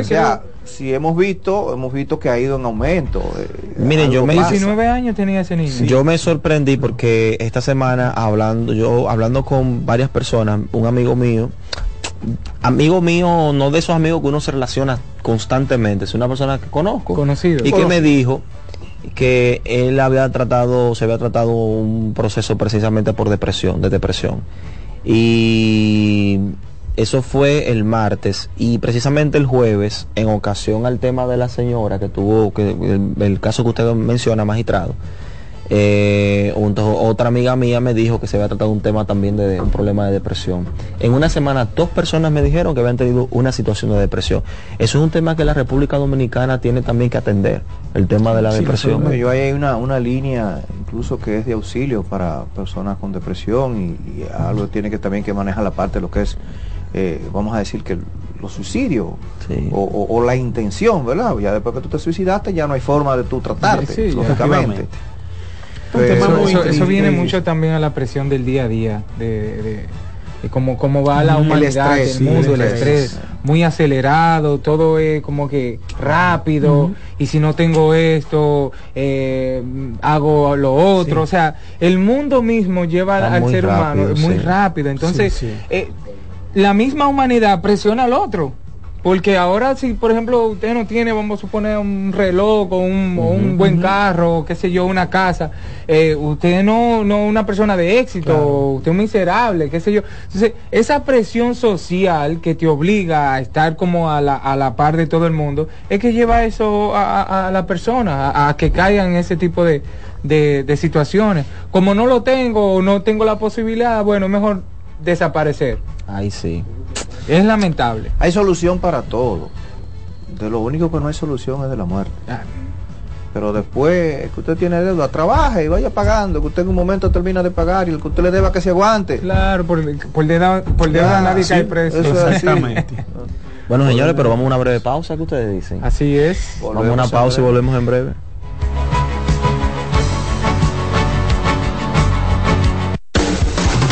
o sea si hemos visto hemos visto que ha ido en aumento eh, Miren, yo me pasa. 19 años tenía ese niño. Yo me sorprendí porque esta semana hablando, yo hablando con varias personas, un amigo mío, amigo mío, no de esos amigos que uno se relaciona constantemente, es una persona que conozco. Conocido. Y que me dijo que él había tratado, se había tratado un proceso precisamente por depresión, de depresión. Y eso fue el martes y precisamente el jueves, en ocasión al tema de la señora que tuvo, que el, el caso que usted menciona, magistrado, eh, otra amiga mía me dijo que se había tratado un tema también de, un problema de depresión. En una semana dos personas me dijeron que habían tenido una situación de depresión. Eso es un tema que la República Dominicana tiene también que atender, el tema de la Sí, depresión. yo ahí hay una, una línea incluso que es de auxilio para personas con depresión y, y algo tiene que también que manejar la parte de lo que es, eh, vamos a decir que los suicidios o, o- o la intención, ¿verdad? Ya después que tú te suicidaste ya no hay forma de tú tratarte, Sí, sí, lógicamente. Eso, eso- eso viene mucho también a la presión del día a día, de, de- de cómo, cómo va la El humanidad, estrés, el sí, mundo, el el estrés. estrés, muy acelerado, todo es como que rápido, y si no tengo esto, eh, hago lo otro, Sí. o sea, el mundo mismo lleva Va al muy ser rápido, humano muy sí. rápido, entonces eh, la misma humanidad presiona al otro. Porque ahora si, por ejemplo, usted no tiene, vamos a suponer, un reloj o un, un buen carro, qué sé yo, una casa, eh, usted no no una persona de éxito, usted es un miserable, qué sé yo. Entonces, esa presión social que te obliga a estar como a la, a la par de todo el mundo, es que lleva eso a, a- a la persona, a, a que caigan en ese tipo de, de, de situaciones. Como no lo tengo o no tengo la posibilidad, bueno, mejor desaparecer. Ay, sí. Es lamentable. Hay solución para todo. De lo único que no hay solución es de la muerte. Ah, Pero después que usted tiene deuda, trabaje y vaya pagando, que usted en un momento termina de pagar y el que usted le deba que se aguante. Claro, por, por deuda, por deuda nadie sí, cae preso. eso es así. Bueno, señores, pero vamos a una breve pausa, ¿qué ustedes dicen? Así es. Vamos a una pausa y volvemos en breve.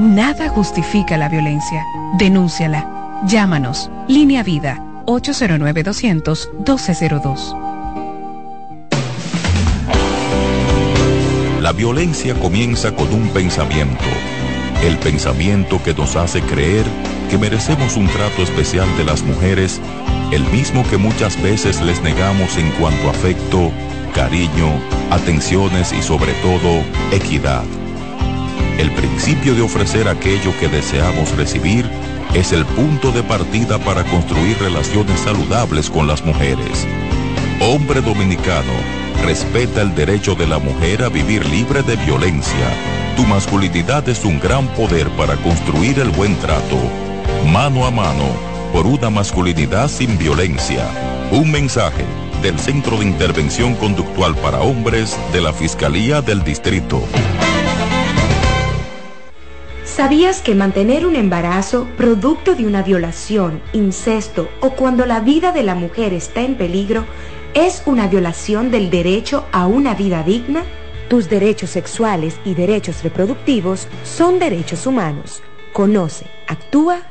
nada justifica la violencia. Denúnciala. Llámanos. Línea Vida 809-200-1202. La violencia comienza con un pensamiento. El pensamiento que nos hace creer que merecemos un trato especial de las mujeres, el mismo que muchas veces les negamos en cuanto a afecto, cariño, atenciones y sobre todo equidad. El principio de ofrecer aquello que deseamos recibir es el punto de partida para construir relaciones saludables con las mujeres. Hombre dominicano, respeta el derecho de la mujer a vivir libre de violencia. Tu masculinidad es un gran poder para construir el buen trato. Mano a mano, por una masculinidad sin violencia. Un mensaje del Centro de Intervención Conductual para Hombres de la Fiscalía del Distrito. ¿Sabías que mantener un embarazo producto de una violación, incesto o cuando la vida de la mujer está en peligro es una violación del derecho a una vida digna? Tus derechos sexuales y derechos reproductivos son derechos humanos. Conoce, actúa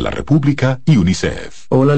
la República y UNICEF. Hola.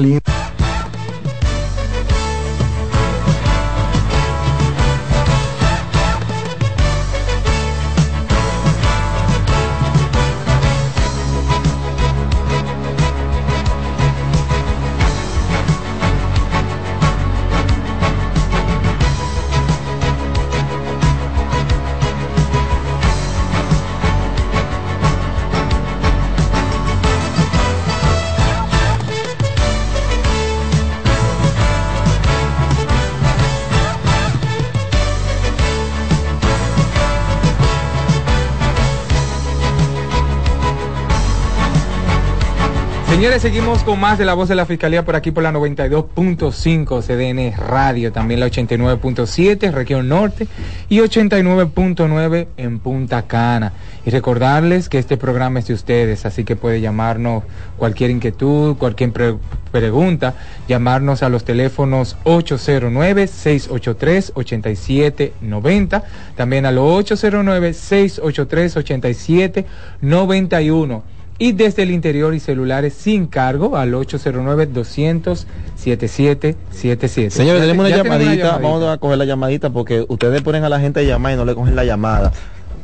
Seguimos con más de la voz de la Fiscalía por aquí por la 92.5 CDN Radio, también la 89.7 región norte y 89.9 en Punta Cana. Y recordarles que este programa es de ustedes, así que puede llamarnos cualquier inquietud, cualquier pre- pregunta, llamarnos a los teléfonos 809-683-8790, también a los 809-683-8791 y desde el interior y celulares sin cargo al 809-200-7777. Señores, Ya tenemos te- una ya llamadita, vamos a coger la llamadita porque ustedes ponen a la gente a llamar y no le cogen la llamada.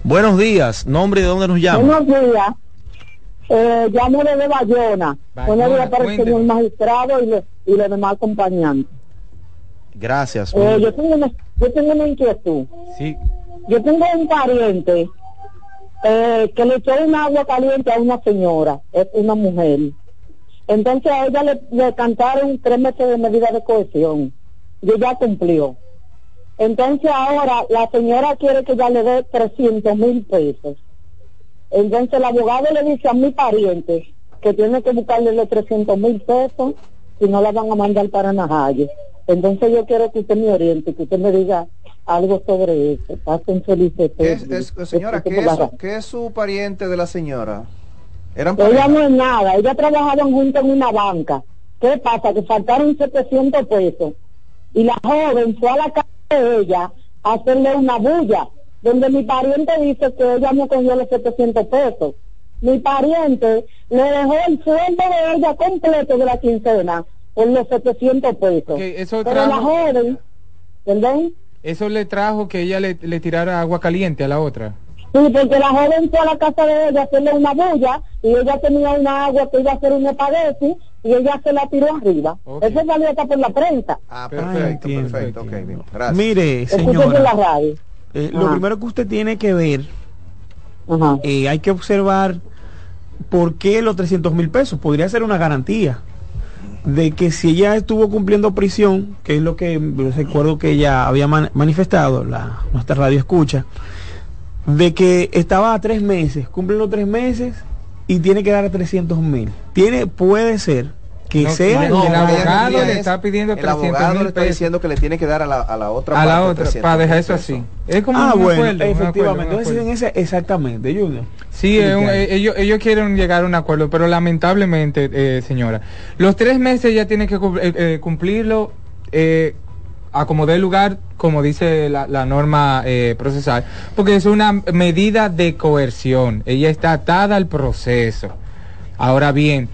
Buenos días, nombre y de dónde nos llama. Buenos días. Eh, llamo desde Bayona. Buenos días para el cuénteme. señor magistrado y, le- y los demás acompañantes. Gracias. Eh, yo, tengo una, yo tengo una inquietud. Sí. Yo tengo un pariente eh, que le echó un agua caliente a una señora, es una mujer. Entonces a ella le, le cantaron tres meses de medida de cohesión y ella cumplió. Entonces ahora la señora quiere que ella le dé 300 mil pesos. Entonces el abogado le dice a mi pariente que tiene que buscarle los 300 mil pesos si no la van a mandar para Najayo. Entonces yo quiero que usted me oriente, que usted me diga algo sobre eso. Pasen felices. Es, es- señora, ¿qué es, su- qué es su pariente de la señora? ¿Eran Ella no es nada, ella trabajaban juntas en una banca. ¿Qué pasa? Que faltaron 700 pesos y la joven fue a la casa de ella a hacerle una bulla donde mi pariente dice que ella me cogió los 700 pesos. Mi pariente le dejó el sueldo de ella completo de la quincena por los 700 pesos. eso Pero la trajo- joven, ¿perdón? Eso le trajo que ella le, le tirara agua caliente a la otra. Sí, porque la joven fue a la casa de ella a hacerle una bulla y ella tenía una agua que iba a hacer un espagueti y ella se la tiró arriba. Eso salió hasta por la prensa. Ah, perfecto, perfecto, ok, bien, gracias. Mire, Escuché por la señora, radio. eh, lo primero que usted tiene que ver, eh, hay que observar por qué los 300 mil pesos. Podría ser una garantía de que si ella estuvo cumpliendo prisión, que es lo que recuerdo que ella había man- manifestado, la, nuestra radio escucha, de que estaba a tres meses, cumplen los tres meses y tiene que dar 300 mil. Tiene, puede ser que No, sea no, el abogado le es- está pidiendo el 300 abogado mil le está pesos. diciendo que le tiene que dar a la, a la otra a la parte otra 300 para dejar eso así es como ah, un bueno, acuerdo, efectivamente. un Entonces, acuerdo. en ese, exactamente, Junior. Sí, es un- eh, ellos, ellos quieren llegar a un acuerdo, pero lamentablemente, eh, señora, los tres meses ya tiene que eh, eh, cumplirlo eh, a como dé lugar, como dice la, la norma eh, procesal, porque es una medida de coerción. Ella está atada al proceso. Ahora bien,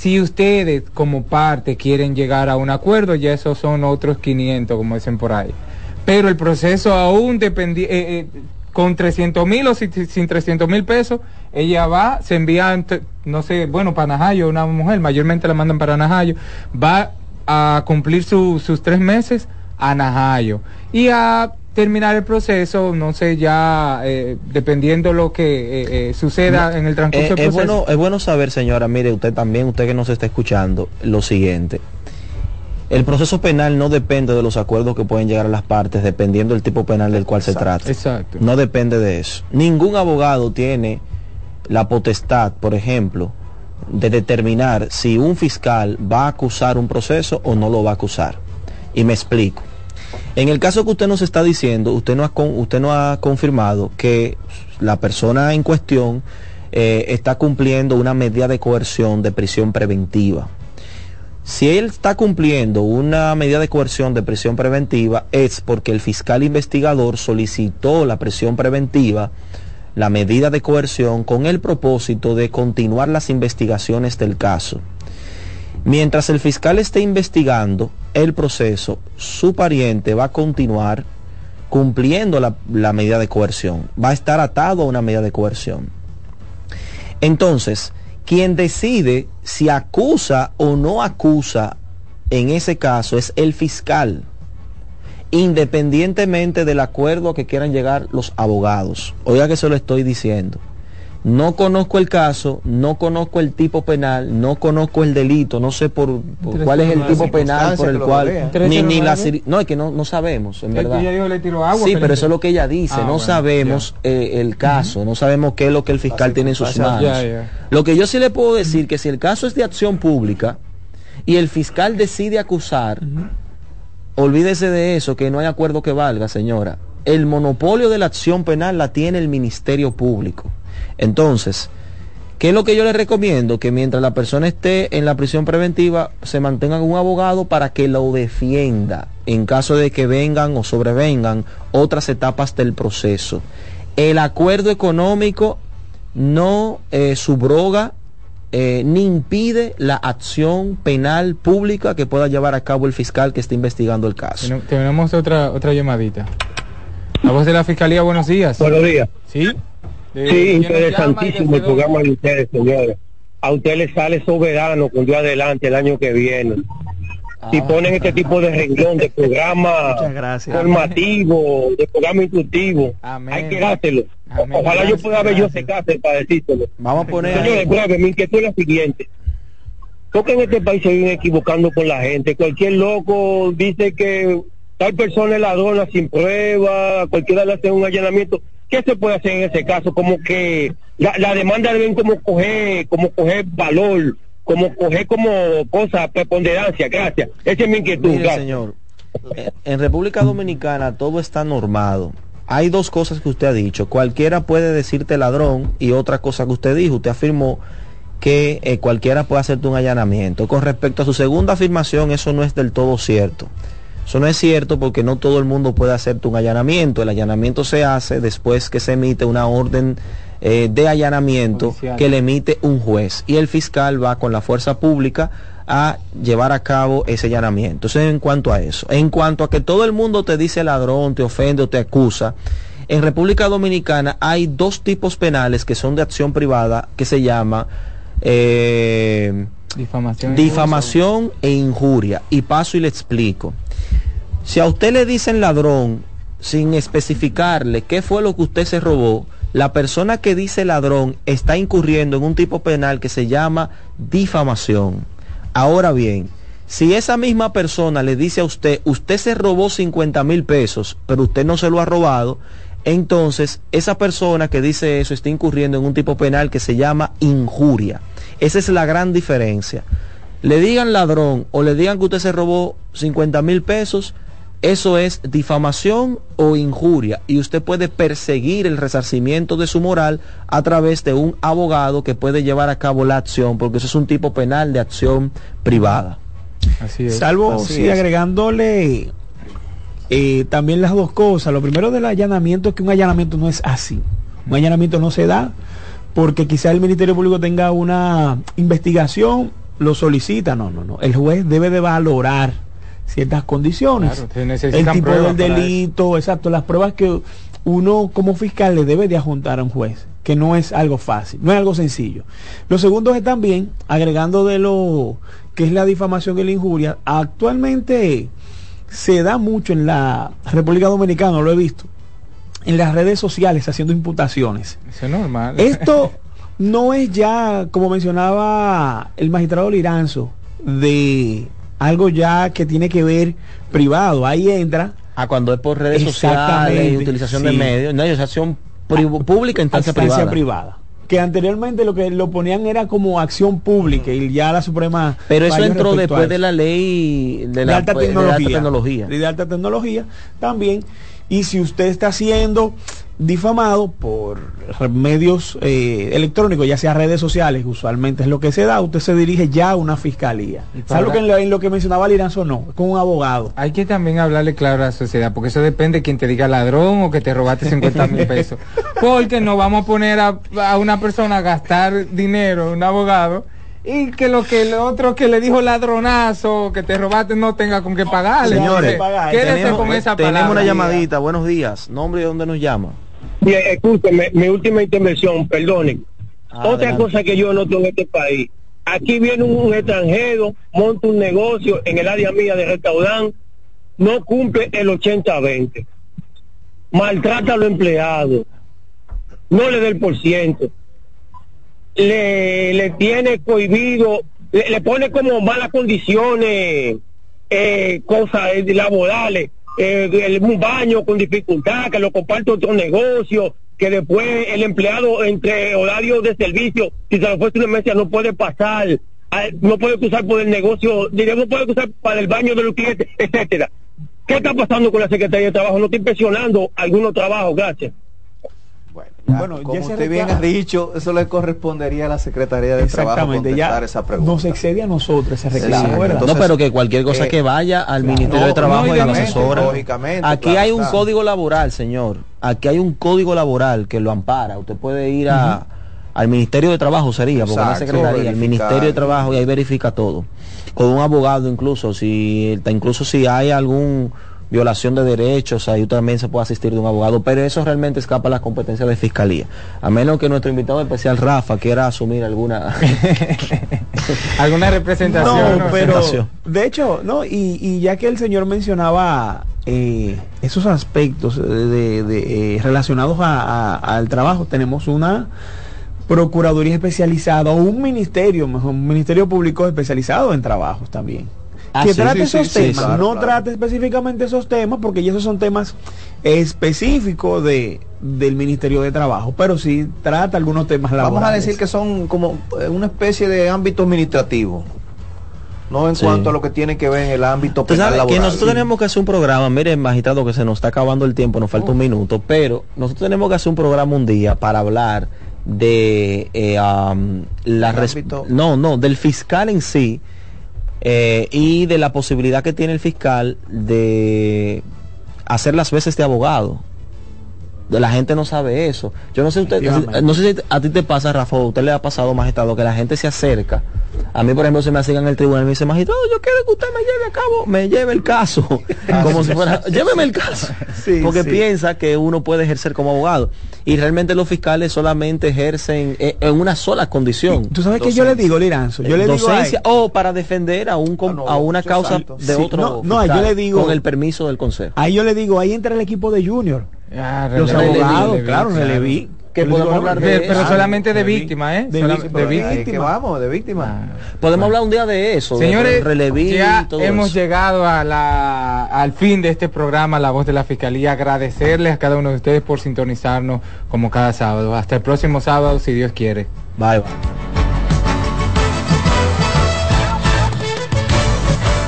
si ustedes como parte quieren llegar a un acuerdo, ya esos son otros 500, como dicen por ahí. Pero el proceso aún dependía, eh, eh, con 300 mil o sin, sin 300 mil pesos, ella va, se envía, no sé, bueno, para Najayo, una mujer, mayormente la mandan para Najayo, va a cumplir su- sus tres meses a Najayo y a terminar el proceso, no sé, ya eh, dependiendo lo que eh, eh, suceda en el transcurso es, bueno, es bueno saber, señora, mire, usted también, usted que nos está escuchando, lo siguiente. El proceso penal no depende de los acuerdos que pueden llegar a las partes, dependiendo del tipo penal del cual se trata. Exacto. No depende de eso. Ningún abogado tiene la potestad, por ejemplo, de determinar si un fiscal va a acusar un proceso o no lo va a acusar. Y me explico. En el caso que usted nos está diciendo, usted no ha, usted no ha confirmado que la persona en cuestión eh, está cumpliendo una medida de coerción de prisión preventiva. Si él está cumpliendo una medida de coerción de prisión preventiva es porque el fiscal investigador solicitó la prisión preventiva, la medida de coerción, con el propósito de continuar las investigaciones del caso. Mientras el fiscal esté investigando el proceso, su pariente va a continuar cumpliendo la, medida de coerción, va a estar atado a una medida de coerción. Entonces, quien decide si acusa o no acusa en ese caso es el fiscal, independientemente del acuerdo a que quieran llegar los abogados. Oiga que se lo estoy diciendo. No conozco el caso, no conozco el tipo penal, no conozco el delito, no sé por, por cuál es el tipo penal por el cual ni, ni la no es que no, no sabemos en verdad. ella dijo, le tiró agua Sí, pero eso es lo que ella dice. Ah, no bueno, sabemos eh, el caso, no sabemos qué es lo que el fiscal tiene en sus manos. ya. Lo que yo sí le puedo decir que si el caso es de acción pública y el fiscal decide acusar, olvídese de eso, que no hay acuerdo que valga, señora. El monopolio de la acción penal la tiene el Ministerio Público. Entonces, ¿qué es lo que yo le recomiendo? Que mientras la persona esté en la prisión preventiva, se mantenga con un abogado para que lo defienda en caso de que vengan o sobrevengan otras etapas del proceso. El acuerdo económico no eh, subroga eh, ni impide la acción penal pública que pueda llevar a cabo el fiscal que esté investigando el caso. Ten- Tenemos otra otra llamadita. La voz de la fiscalía, buenos días. Buenos días. Sí. Eh, Sí, ¿quién nos llama y interesantísimo el programa de ustedes, señores. A usted le sale soberano con Dios adelante el año que viene. Ah. Si ponen este tipo de renglón, de programa formativo, de programa instructivo, hay que dárselo. Ojalá yo pueda ver yo ese caso para decírselo. Vamos a poner Señores, breve, mi inquietud es la siguiente. Porque en este país se viene equivocando con la gente. Cualquier loco dice que tal persona es ladrona sin prueba, cualquiera le hace un allanamiento. ¿Qué se puede hacer en ese caso? Como que la, la demanda deben como coger, como coger valor, como coger como cosa, preponderancia. Gracias. Esa es mi inquietud. Mire, señor, en República Dominicana todo está normado. Hay dos cosas que usted ha dicho. Cualquiera puede decirte ladrón y otra cosa que usted dijo. Usted afirmó que eh, cualquiera puede hacerte un allanamiento. Con respecto a su segunda afirmación, eso no es del todo cierto. Eso no es cierto porque no todo el mundo puede hacerte un allanamiento. El allanamiento se hace después que se emite una orden eh, de allanamiento que le emite un juez y el fiscal va con la fuerza pública a llevar a cabo ese allanamiento. Eso en cuanto a eso. En cuanto a que todo el mundo te dice ladrón, te ofende o te acusa, en República Dominicana hay dos tipos penales que son de acción privada que se llama eh, Difamación. difamación e injuria. Y paso y le explico. Si a usted le dicen ladrón sin especificarle qué fue lo que usted se robó, la persona que dice ladrón está incurriendo en un tipo penal que se llama difamación. Ahora bien, si esa misma persona le dice a usted, usted se robó 50 mil pesos, pero usted no se lo ha robado, entonces esa persona que dice eso está incurriendo en un tipo penal que se llama injuria. Esa es la gran diferencia. Le digan ladrón o le digan que usted se robó 50 mil pesos, eso es difamación o injuria y usted puede perseguir el resarcimiento de su moral a través de un abogado que puede llevar a cabo la acción, porque eso es un tipo penal de acción privada. Así es. Salvo Así si es. agregándole eh, también las dos cosas. Lo primero del allanamiento es que un allanamiento no es así. Un allanamiento no se da porque quizá el Ministerio Público tenga una investigación, lo solicita. No, no, no. El juez debe de valorar ciertas condiciones. Claro, el tipo del delito, exacto, las pruebas que uno como fiscal le debe de adjuntar a un juez, que no es algo fácil, no es algo sencillo. Lo segundo es también, agregando de lo que es la difamación y la injuria, actualmente se da mucho en la República Dominicana, lo he visto, en las redes sociales haciendo imputaciones. Eso es normal. Esto no es ya, como mencionaba el magistrado Liranzo, de algo ya que tiene que ver privado. Ahí entra. Ah, cuando es por redes sociales y utilización de medios, no, es acción pri- pública, instancia, Instancia privada. privada. Que anteriormente lo que lo ponían era como acción pública y ya la Suprema. Pero eso entró a después de la ley de, de, la, alta pues, de tecnología, alta tecnología. de alta tecnología también y si usted está siendo difamado por medios eh, electrónicos ya sea redes sociales usualmente es lo que se da usted se dirige ya a una fiscalía ¿Sabe lo que en lo, en lo que mencionaba Liranzo no con un abogado Hay que también hablarle claro a la sociedad, porque eso depende de quien te diga ladrón o que te robaste 50 mil pesos. Porque no vamos a poner a, a una persona a gastar dinero, un abogado, y que lo que el otro que le dijo ladronazo, que te robaste, no tenga con qué pagarle. Señores, quédese tenemos, con esa tenemos palabra. una llamadita. Buenos días. ¿Nombre y dónde nos llama? Bien, escúcheme, mi última intervención, perdonen. Otra adelante. cosa que yo noto en este país, aquí viene un, un extranjero, monta un negocio en el área mía de restaurante, no cumple el 80-20, maltrata a los empleados, no le da el por ciento, le, le tiene cohibido, le, le pone como malas condiciones, eh, cosas eh, laborales, eh, un baño con dificultad, que lo comparte otro negocio, que después el empleado entre horarios de servicio, si se lo fue una mesa no puede pasar, ah, no puede cruzar por el negocio, no puede cruzar para el baño de los clientes, etcétera. ¿Qué está pasando con la Secretaría de Trabajo? No está impresionando algunos trabajos, gracias. Bueno, como ya se usted bien reclama- ha dicho, eso le correspondería a la Secretaría de Trabajo exactamente contestar ya esa pregunta. nos excede a nosotros ese Sí, reclamo no, pero que cualquier cosa eh, que vaya al claro. Ministerio de Trabajo no, y a los obviamente, asesores. lógicamente, Aquí claro hay un está. código laboral, señor. Aquí hay un código laboral que lo ampara. Usted puede ir a, al Ministerio de Trabajo, sería, porque Exacto, secretaría, al. Ministerio de Trabajo y ahí verifica todo. Con un abogado incluso, si incluso si hay algún violación de derechos, ahí también se puede asistir de un abogado, pero eso realmente escapa a las competencias de fiscalía. A menos que nuestro invitado especial Rafa quiera asumir alguna alguna representación. Pero de hecho, no, y, y ya que el señor mencionaba eh, esos aspectos de, de, eh, relacionados a- a- al trabajo, tenemos una procuraduría especializada o un ministerio, mejor, un ministerio público especializado en trabajos también. Ah, que sí, trate sí, esos sí, sí, temas, claro, no claro. trate específicamente esos temas, porque ya esos son temas específicos de, del Ministerio de Trabajo, pero sí trata algunos temas laborales. Vamos a decir que son como eh, una especie de ámbito administrativo, no en Sí. cuanto a lo que tiene que ver en el ámbito penal sabe que nosotros tenemos que hacer un programa, mire magistrado que se nos está acabando el tiempo, nos falta un minuto, pero nosotros tenemos que hacer un programa un día para hablar de eh, la ámbito- no no del fiscal en sí eh, y de la posibilidad que tiene el fiscal de hacer las veces de abogado. La gente no sabe eso. Yo no sé usted, no sé si a ti te pasa, Rafa, o a usted le ha pasado, magistrado, que la gente se acerca. A mí, por ejemplo, se me acerca en el tribunal y me dice, magistrado, yo quiero que usted me lleve a cabo, me lleve el caso. como si fuera, lléveme el caso. Porque sí. piensa que uno puede ejercer como abogado. Y realmente los fiscales solamente ejercen eh, en una sola condición. ¿Tú sabes qué yo le digo, Liranzo? Yo le digo o para defender a un com- a una causa de Sí, otro no, no, fiscal, yo le digo- con el permiso del consejo. Ahí yo le digo, ahí entra el equipo de Junior. Los releví, abogados, releví, claro, releví. Que podemos hablar De- de pero eso. solamente de Releví. víctima, ¿eh? De Sola- víctima, de pero víctima. que vamos, de víctima. Podemos hablar un día de eso, de Señores, releví ya y todo hemos eso. llegado a la, al fin de este programa, La Voz de la Fiscalía. Agradecerles a cada uno de ustedes por sintonizarnos como cada sábado. Hasta el próximo sábado, si Dios quiere. Bye, bye.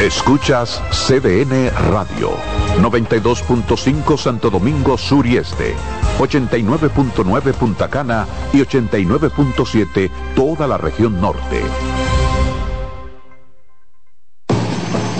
Escuchas CDN Radio, 92.5 Santo Domingo Sur y Este, 89.9 Punta Cana y 89.7 toda la región norte.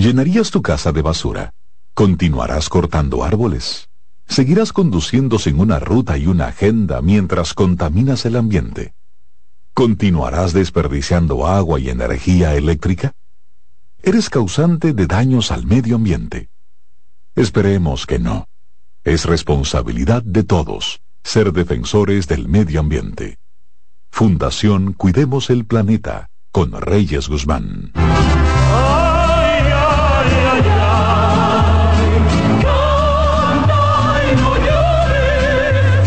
¿Llenarías tu casa de basura? ¿Continuarás cortando árboles? ¿Seguirás conduciendo sin una ruta y una agenda mientras contaminas el ambiente? ¿Continuarás desperdiciando agua y energía eléctrica? ¿Eres causante de daños al medio ambiente? Esperemos que no. Es responsabilidad de todos ser defensores del medio ambiente. Fundación Cuidemos el Planeta con Reyes Guzmán.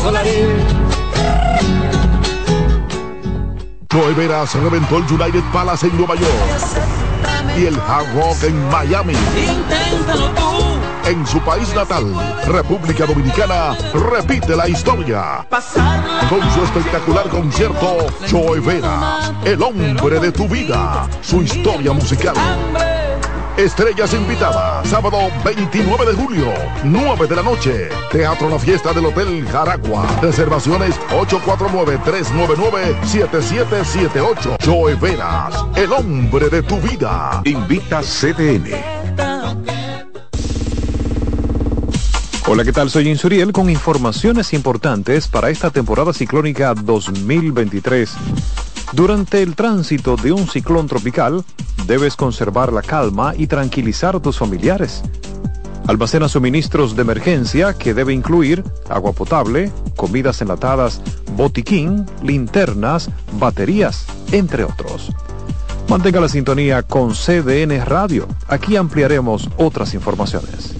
consolaré. Joe Veras reventó el United Palace en Nueva York y el Hard Rock en Miami. Inténtalo tú. En su país natal, República Dominicana, repite la historia. Con su espectacular concierto, Joe Veras, el hombre de tu vida, su historia musical. Estrellas invitadas, sábado 29 de julio, 9 de la noche. Teatro La Fiesta del Hotel Jaragua. Reservaciones 849-399-7778. Joe Veras, el hombre de tu vida. Invita CDN. Hola, ¿qué tal? Soy Insuriel con informaciones importantes para esta temporada ciclónica 2023. Durante el tránsito de un ciclón tropical, debes conservar la calma y tranquilizar a tus familiares. Almacena suministros de emergencia que debe incluir agua potable, comidas enlatadas, botiquín, linternas, baterías, entre otros. Mantenga la sintonía con CDN Radio. Aquí ampliaremos otras informaciones.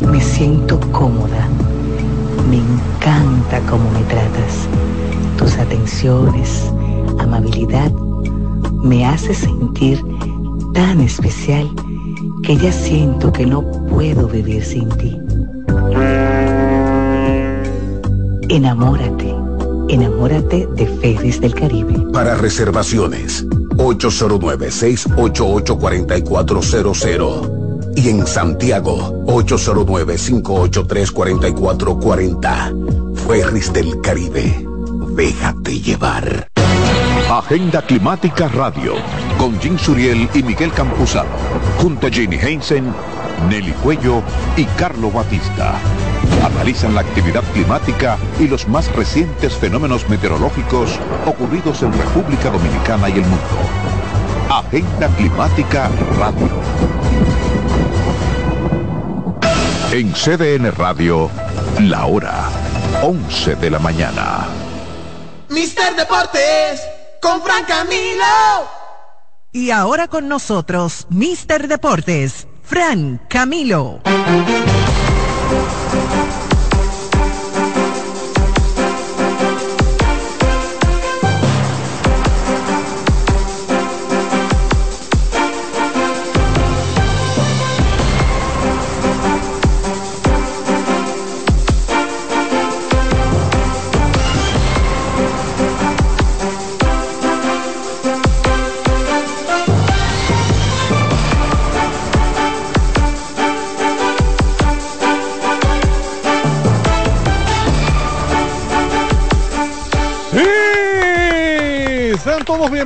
Me siento cómoda. Me encanta cómo me tratas. Tus atenciones, amabilidad, me hace sentir tan especial que ya siento que no puedo vivir sin ti. Enamórate, enamórate de Ferris del Caribe. Para reservaciones, 809-688-4400. Y en Santiago, 809-583-4440. Ferris del Caribe. Déjate llevar. Agenda Climática Radio, con Jim Suriel y Miguel Campuzano, junto a Jenny Heinsen, Nelly Cuello y Carlo Batista. Analizan la actividad climática y los más recientes fenómenos meteorológicos ocurridos en República Dominicana y el mundo. Agenda Climática Radio. En CDN Radio, la hora 11 de la mañana. Mister Deportes con Fran Camilo. Y ahora con nosotros, Mister Deportes, Fran Camilo.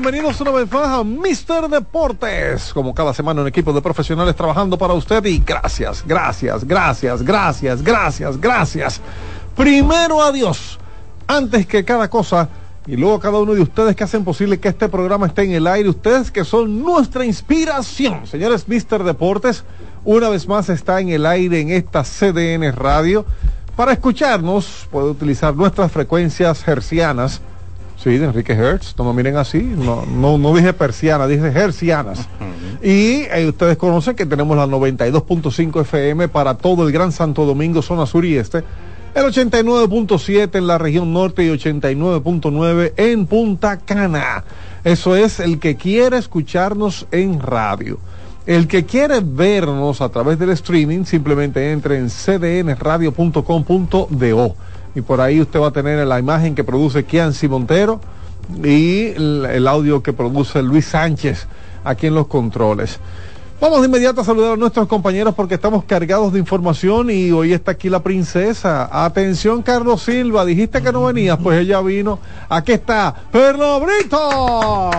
Bienvenidos una vez más a Mister Deportes. Como cada semana un equipo de profesionales trabajando para usted y gracias, gracias, gracias, gracias, gracias, gracias. Primero a Dios, antes que cada cosa y luego a cada uno de ustedes que hacen posible que este programa esté en el aire, ustedes que son nuestra inspiración. Señores, Mister Deportes, una vez más está en el aire en esta CDN Radio. Para escucharnos puede utilizar nuestras frecuencias hercianas Sí, de Enrique Hertz, no me miren así, no, no, no dije persiana, dije hercianas. Y eh, ustedes conocen que tenemos la 92.5 FM para todo el Gran Santo Domingo, zona sur y este, el 89.7 en la región norte y 89.9 en Punta Cana. Eso es el que quiere escucharnos en radio. El que quiere vernos a través del streaming, simplemente entre en cdnradio.com.do y por ahí usted va a tener la imagen que produce Kianci Montero y el, audio que produce Luis Sánchez aquí en los controles. Vamos de inmediato a saludar a nuestros compañeros porque estamos cargados de información y hoy está aquí la princesa. Atención, Carlos Silva, dijiste que no venías, pues ella vino. Aquí está, Perlo Brito.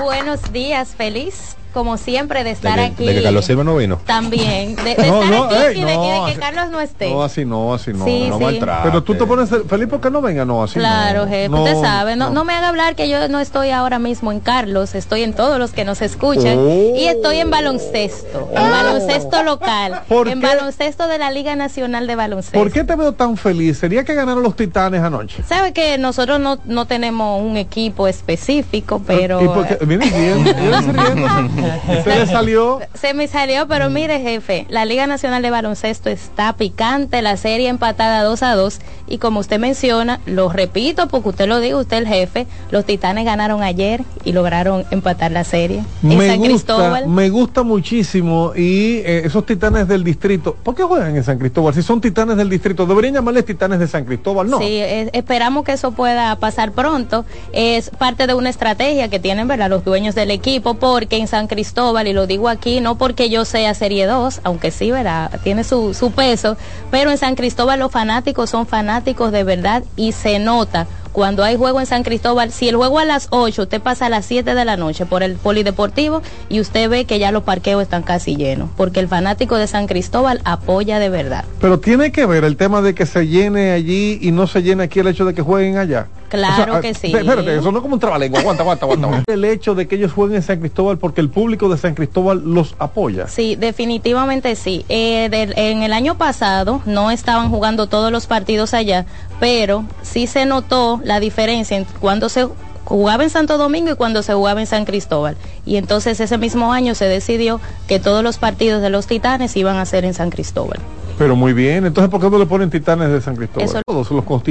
Buenos días, feliz como siempre, de estar aquí. De que Carlos Silva no vino. También. De, estar aquí y de, que Carlos no esté. No, así no, así no. no Pero tú te pones feliz porque no venga, no, así Claro, jefe, usted sabe. No, no, me haga hablar que yo no estoy ahora mismo en Carlos, estoy en todos los que nos escuchan. Y estoy en baloncesto, en oh. baloncesto local, en baloncesto de la Liga Nacional de Baloncesto. ¿Por qué te veo tan feliz? ¿Sería que ganaron los Titanes anoche? Sabe que nosotros no, no tenemos un equipo específico, pero... ¿Y porque, viene bien, Se le salió. Se me salió, pero mire, jefe, la Liga Nacional de Baloncesto está picante, la serie empatada 2 a 2. Y como usted menciona, lo repito porque usted lo dijo, usted el jefe, los titanes ganaron ayer y lograron empatar la serie. Me en San gusta, Cristóbal. Me gusta muchísimo. Y eh, esos titanes del distrito, ¿por qué juegan en San Cristóbal? Si son titanes del distrito, deberían llamarles titanes de San Cristóbal, ¿no? Sí, esperamos que eso pueda pasar pronto. Es parte de una estrategia que tienen, ¿verdad?, los dueños del equipo, porque en San Cristóbal, y lo digo aquí, no porque yo sea Serie 2, aunque sí, ¿verdad? Tiene su, su peso, pero en San Cristóbal los fanáticos son fanáticos de verdad y se nota cuando hay juego en San Cristóbal, si el juego a las 8, usted pasa a las 7 de la noche por el polideportivo y usted ve que ya los parqueos están casi llenos, porque el fanático de San Cristóbal apoya de verdad. Pero tiene que ver el tema de que se llene allí y no se llene aquí el hecho de que jueguen allá. Claro que sí. Espérate, eso no es como un trabalengua. Aguanta, aguanta, aguanta. el hecho de que ellos jueguen en San Cristóbal porque el público de San Cristóbal los apoya. Sí, definitivamente sí. Eh, en el año pasado no estaban jugando todos los partidos allá, pero sí se notó la diferencia en cuando se jugaba en Santo Domingo y cuando se jugaba en San Cristóbal. Y entonces ese mismo año se decidió que todos los partidos de los Titanes iban a ser en San Cristóbal. Pero muy bien, entonces ¿por qué no le ponen titanes de San Cristóbal? Eso- Todos los